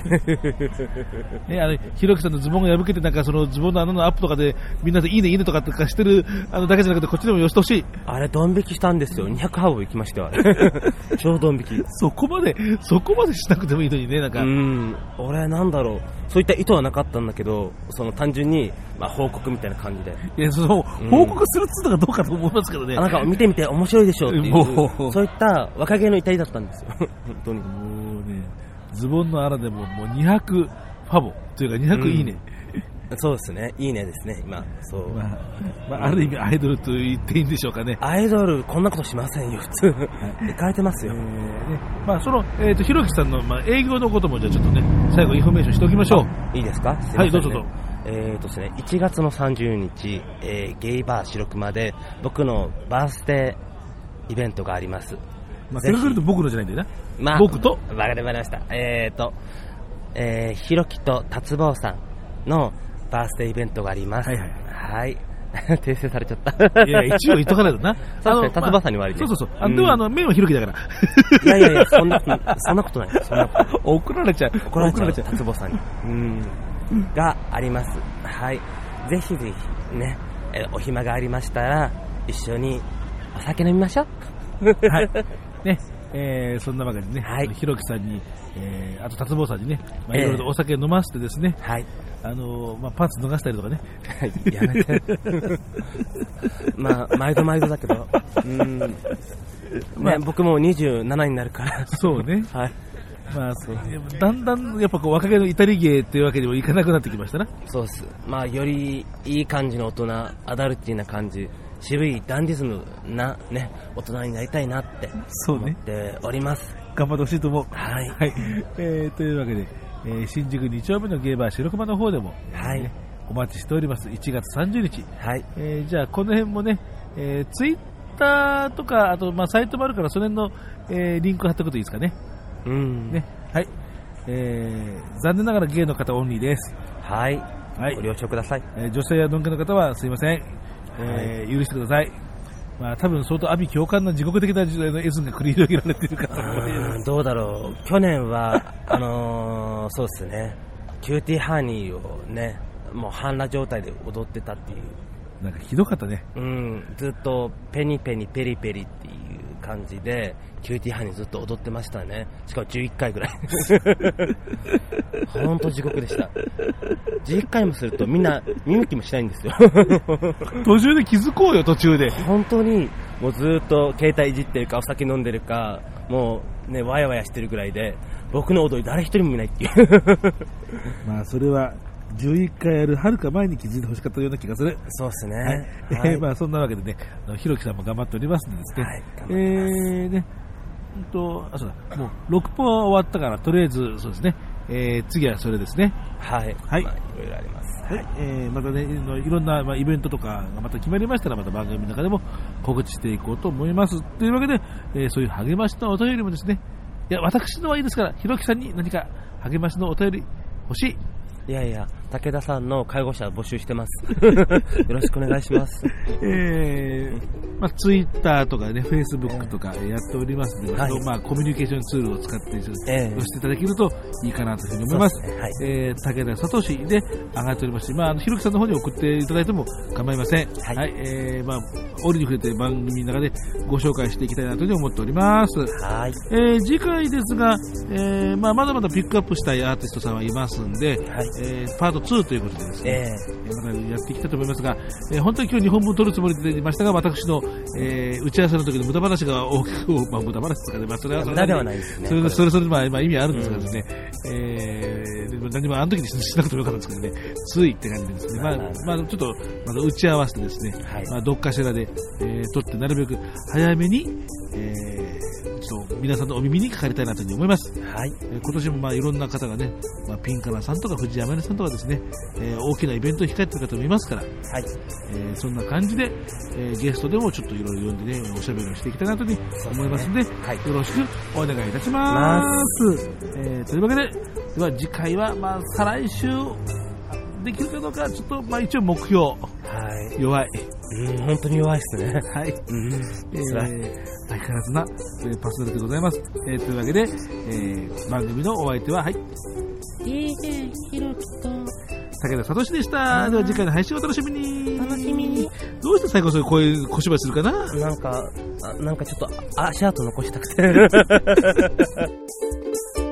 ね、あの、ひろきさんのズボンが破けて、なんかそのズボンの穴のアップとかで、みんなでいいねいいねとかとかしてる、あの、だけじゃなくて、こっちでもよしてほしい。
あれ、ドン引きしたんですよ。200ハーブ行きましたよ、あれ。超ドン引き。
そこまで、そこまでしなくてもいいのにね、なんか。
うん、俺なんだろう、そういった意図はなかったんだけど、その単純に、まあ、報告みたいな感じで、
いや、その、
うん
報告するっつうのがどうかと思いますけどね。
あなんか見てみて面白いでしょってい
う、
そういった若気の至りだったんですよ、本当に。
もうね、ズボンの穴でももう200ファボというか200いいね。
そうですね、いいねですね、今、そう。
まあ、まあ、ある意味アイドルと言っていいんでしょうかね。
アイドル、こんなことしませんよ、普通。行かれてます
えー
よ。
ねまあ、その、えっ、と、ひろきさんの、まあ、営業のことも、じゃあちょっとね、最後インフォメーションしておきましょう。
いいですか？す
はいどうぞどうぞ
えーとですね、1月の30日、えーゲイバー白熊で、僕のバースデーイベントがあります。
まあ、と僕のじゃないんだよな。
まあ、
僕と、
わかりました。えーと、えー、ひろきと達坊さんのバースデーイベントがあります。
はいはい
はい。訂正されちゃった。
いや、一応言っとかないとな。
そうですね達馬さんに悪いね
そうそうそう。あ
うん
でも、あの、麺はひろきだから。
いやいやいや、そんな、そんなことない。そんなことない。
怒られちゃう。
怒られちゃう。達坊さんに。うん。があります。はい。ぜひぜひ、ね、えーお暇がありましたら、一緒にお酒飲みましょう。
はい。ね、えー、そんなわけでね、
はい
ひろきさんに、えー、あと達坊さんにね、まあ、
ええ
いろいろとお酒飲ませてですね、
はい。
あのーまあ、パンツ脱がしたりとかね、
やめて。まあ、毎度毎度だけど、うん。ね、
まあ
僕も27になるから。
そうね。
はい。
まあ、そうだんだんやっぱこう若気の至り芸っていうわけにもいかなくなってきましたな。
そうです。まあ、よりいい感じの大人、アダルティーな感じ、渋いダンディズムなね、大人になりたいなって
そうね。
思っております。
頑張ってほしいと思う。
はい。
はい。えー、というわけで、えー新宿2丁目のゲーバー白熊の方でも、
はい
ねお待ちしております。1月30日。
はい。
えーじゃあ、この辺もね、えーツイッターとか、あと、まあ、サイトもあるから、その辺の、えーリンク貼っておくといいですかね。
うん。
ね。はい。えー残念ながらゲイの方オンリーです。
はい。
はい
ご了承ください。
えー女性やノンケの方はすいません。えー許してください。まあ、多分相当阿鼻叫喚の地獄的な時代の絵図が繰り広げられているかと思います
うんどうだろう。去年は、あのーそうですね。キューティーハニーをね、もう半裸状態で踊ってたっていう。
なんかひどかったね。
うん、ずっとペニペニペリペリっていう感じで、キューティーハニーずっと踊ってましたね。しかも11回ぐらい。ほんと地獄でした。11回もするとみんな見向きもしないんですよ。
途中で気づこうよ、途中で。
本当にもうずっと携帯いじってるかお酒飲んでるか、もうね、ワヤワヤしてるぐらいで、僕の踊り誰一人も見ないっていう。
まあ、それは、11回やるはるか前に気づいてほしかったような気がする。
そうですね。
はい。
はい
えー まあ、そんなわけでね、ひろきさんも頑張っておりますのでですね。
はい
えー、ね、うんと、あ、そうだ、もう、6本は終わったから、とりあえず、そうですね、えー、次はそれですね。
はい。
はい
まあいろいろあります。
はい、えーまたね、いろいろんな、まあ、イベントとかがまた決まりましたら、また番組の中でも告知していこうと思います。というわけで、えーそういう励ましのお便りもですね、いや、私のはいいですから、ひろきさんに何か励ましのお便り欲しい。
いやいや、武田さんの介護者募集してます。よろしくお願いします。
えーまあ、ツイッターとかね、フェイスブックとかえーやっておりますので、
はい
まあ、コミュニケーションツールを使って、
ええ
押していただけるといいかなというふうに思います。
すねはい
えー武田聡で上がっておりますし、まあ、あのひろきさんの方に送っていただいても構いません。
はい
えーまあ、折に触れて番組の中でご紹介していきたいなというふうに思っております。
はい。
えー次回ですが、えーまあ、まだまだピックアップしたいアーティストさんはいますんで、
はい
えーパート2ということでですね、
え
え。ーまたやっていきたいと思いますが、えー本当に今日2本分撮るつもりでいましたが、私の、えー打ち合わせの時の無駄話が大きく、まあ、無駄話ですかね、まあ、それはそれ
無駄ではないですね
それそれそれでまあ、まあ、意味あるんですがですね、えーでも何もあの時にしなくてもよかったんですけどね、ついって感じでですね、まあ、まあ、ちょっと、まだ打ち合わせてですね、
はい。
まあ、どっかしらで、えー撮ってなるべく早めに、えーちょっと皆さんのお耳にかかりたいなというふうに思います。
はい。
えー今年もまあいろんな方がね、まあ、ピンカナさんとか藤山根さんとかですね、えー大きなイベントを控えてる方もいますから、
はい。
えーそんな感じで、えーゲストでもちょっといろいろ読んでね、おしゃべりをしていきたいなというふうに思いますので、
はい
よろしくお願いいたします。えーというわけで、では次回はまあ再来週できるかどうか、ちょっとまあ一応目標、
はい。
弱い。
うん、本当に弱いですね。
はい。
うん。
え
辛い。
ー相変わらずな、えーパスナルでございます。えーというわけで、えー番組のお相手は、はい、
DJ ひろきと
武田聡でした。では次回の配信をお楽しみに。
楽しみに。
どうして最後そういうこういう小芝居するかな？
なんか、あなんかちょっと足跡残したくて。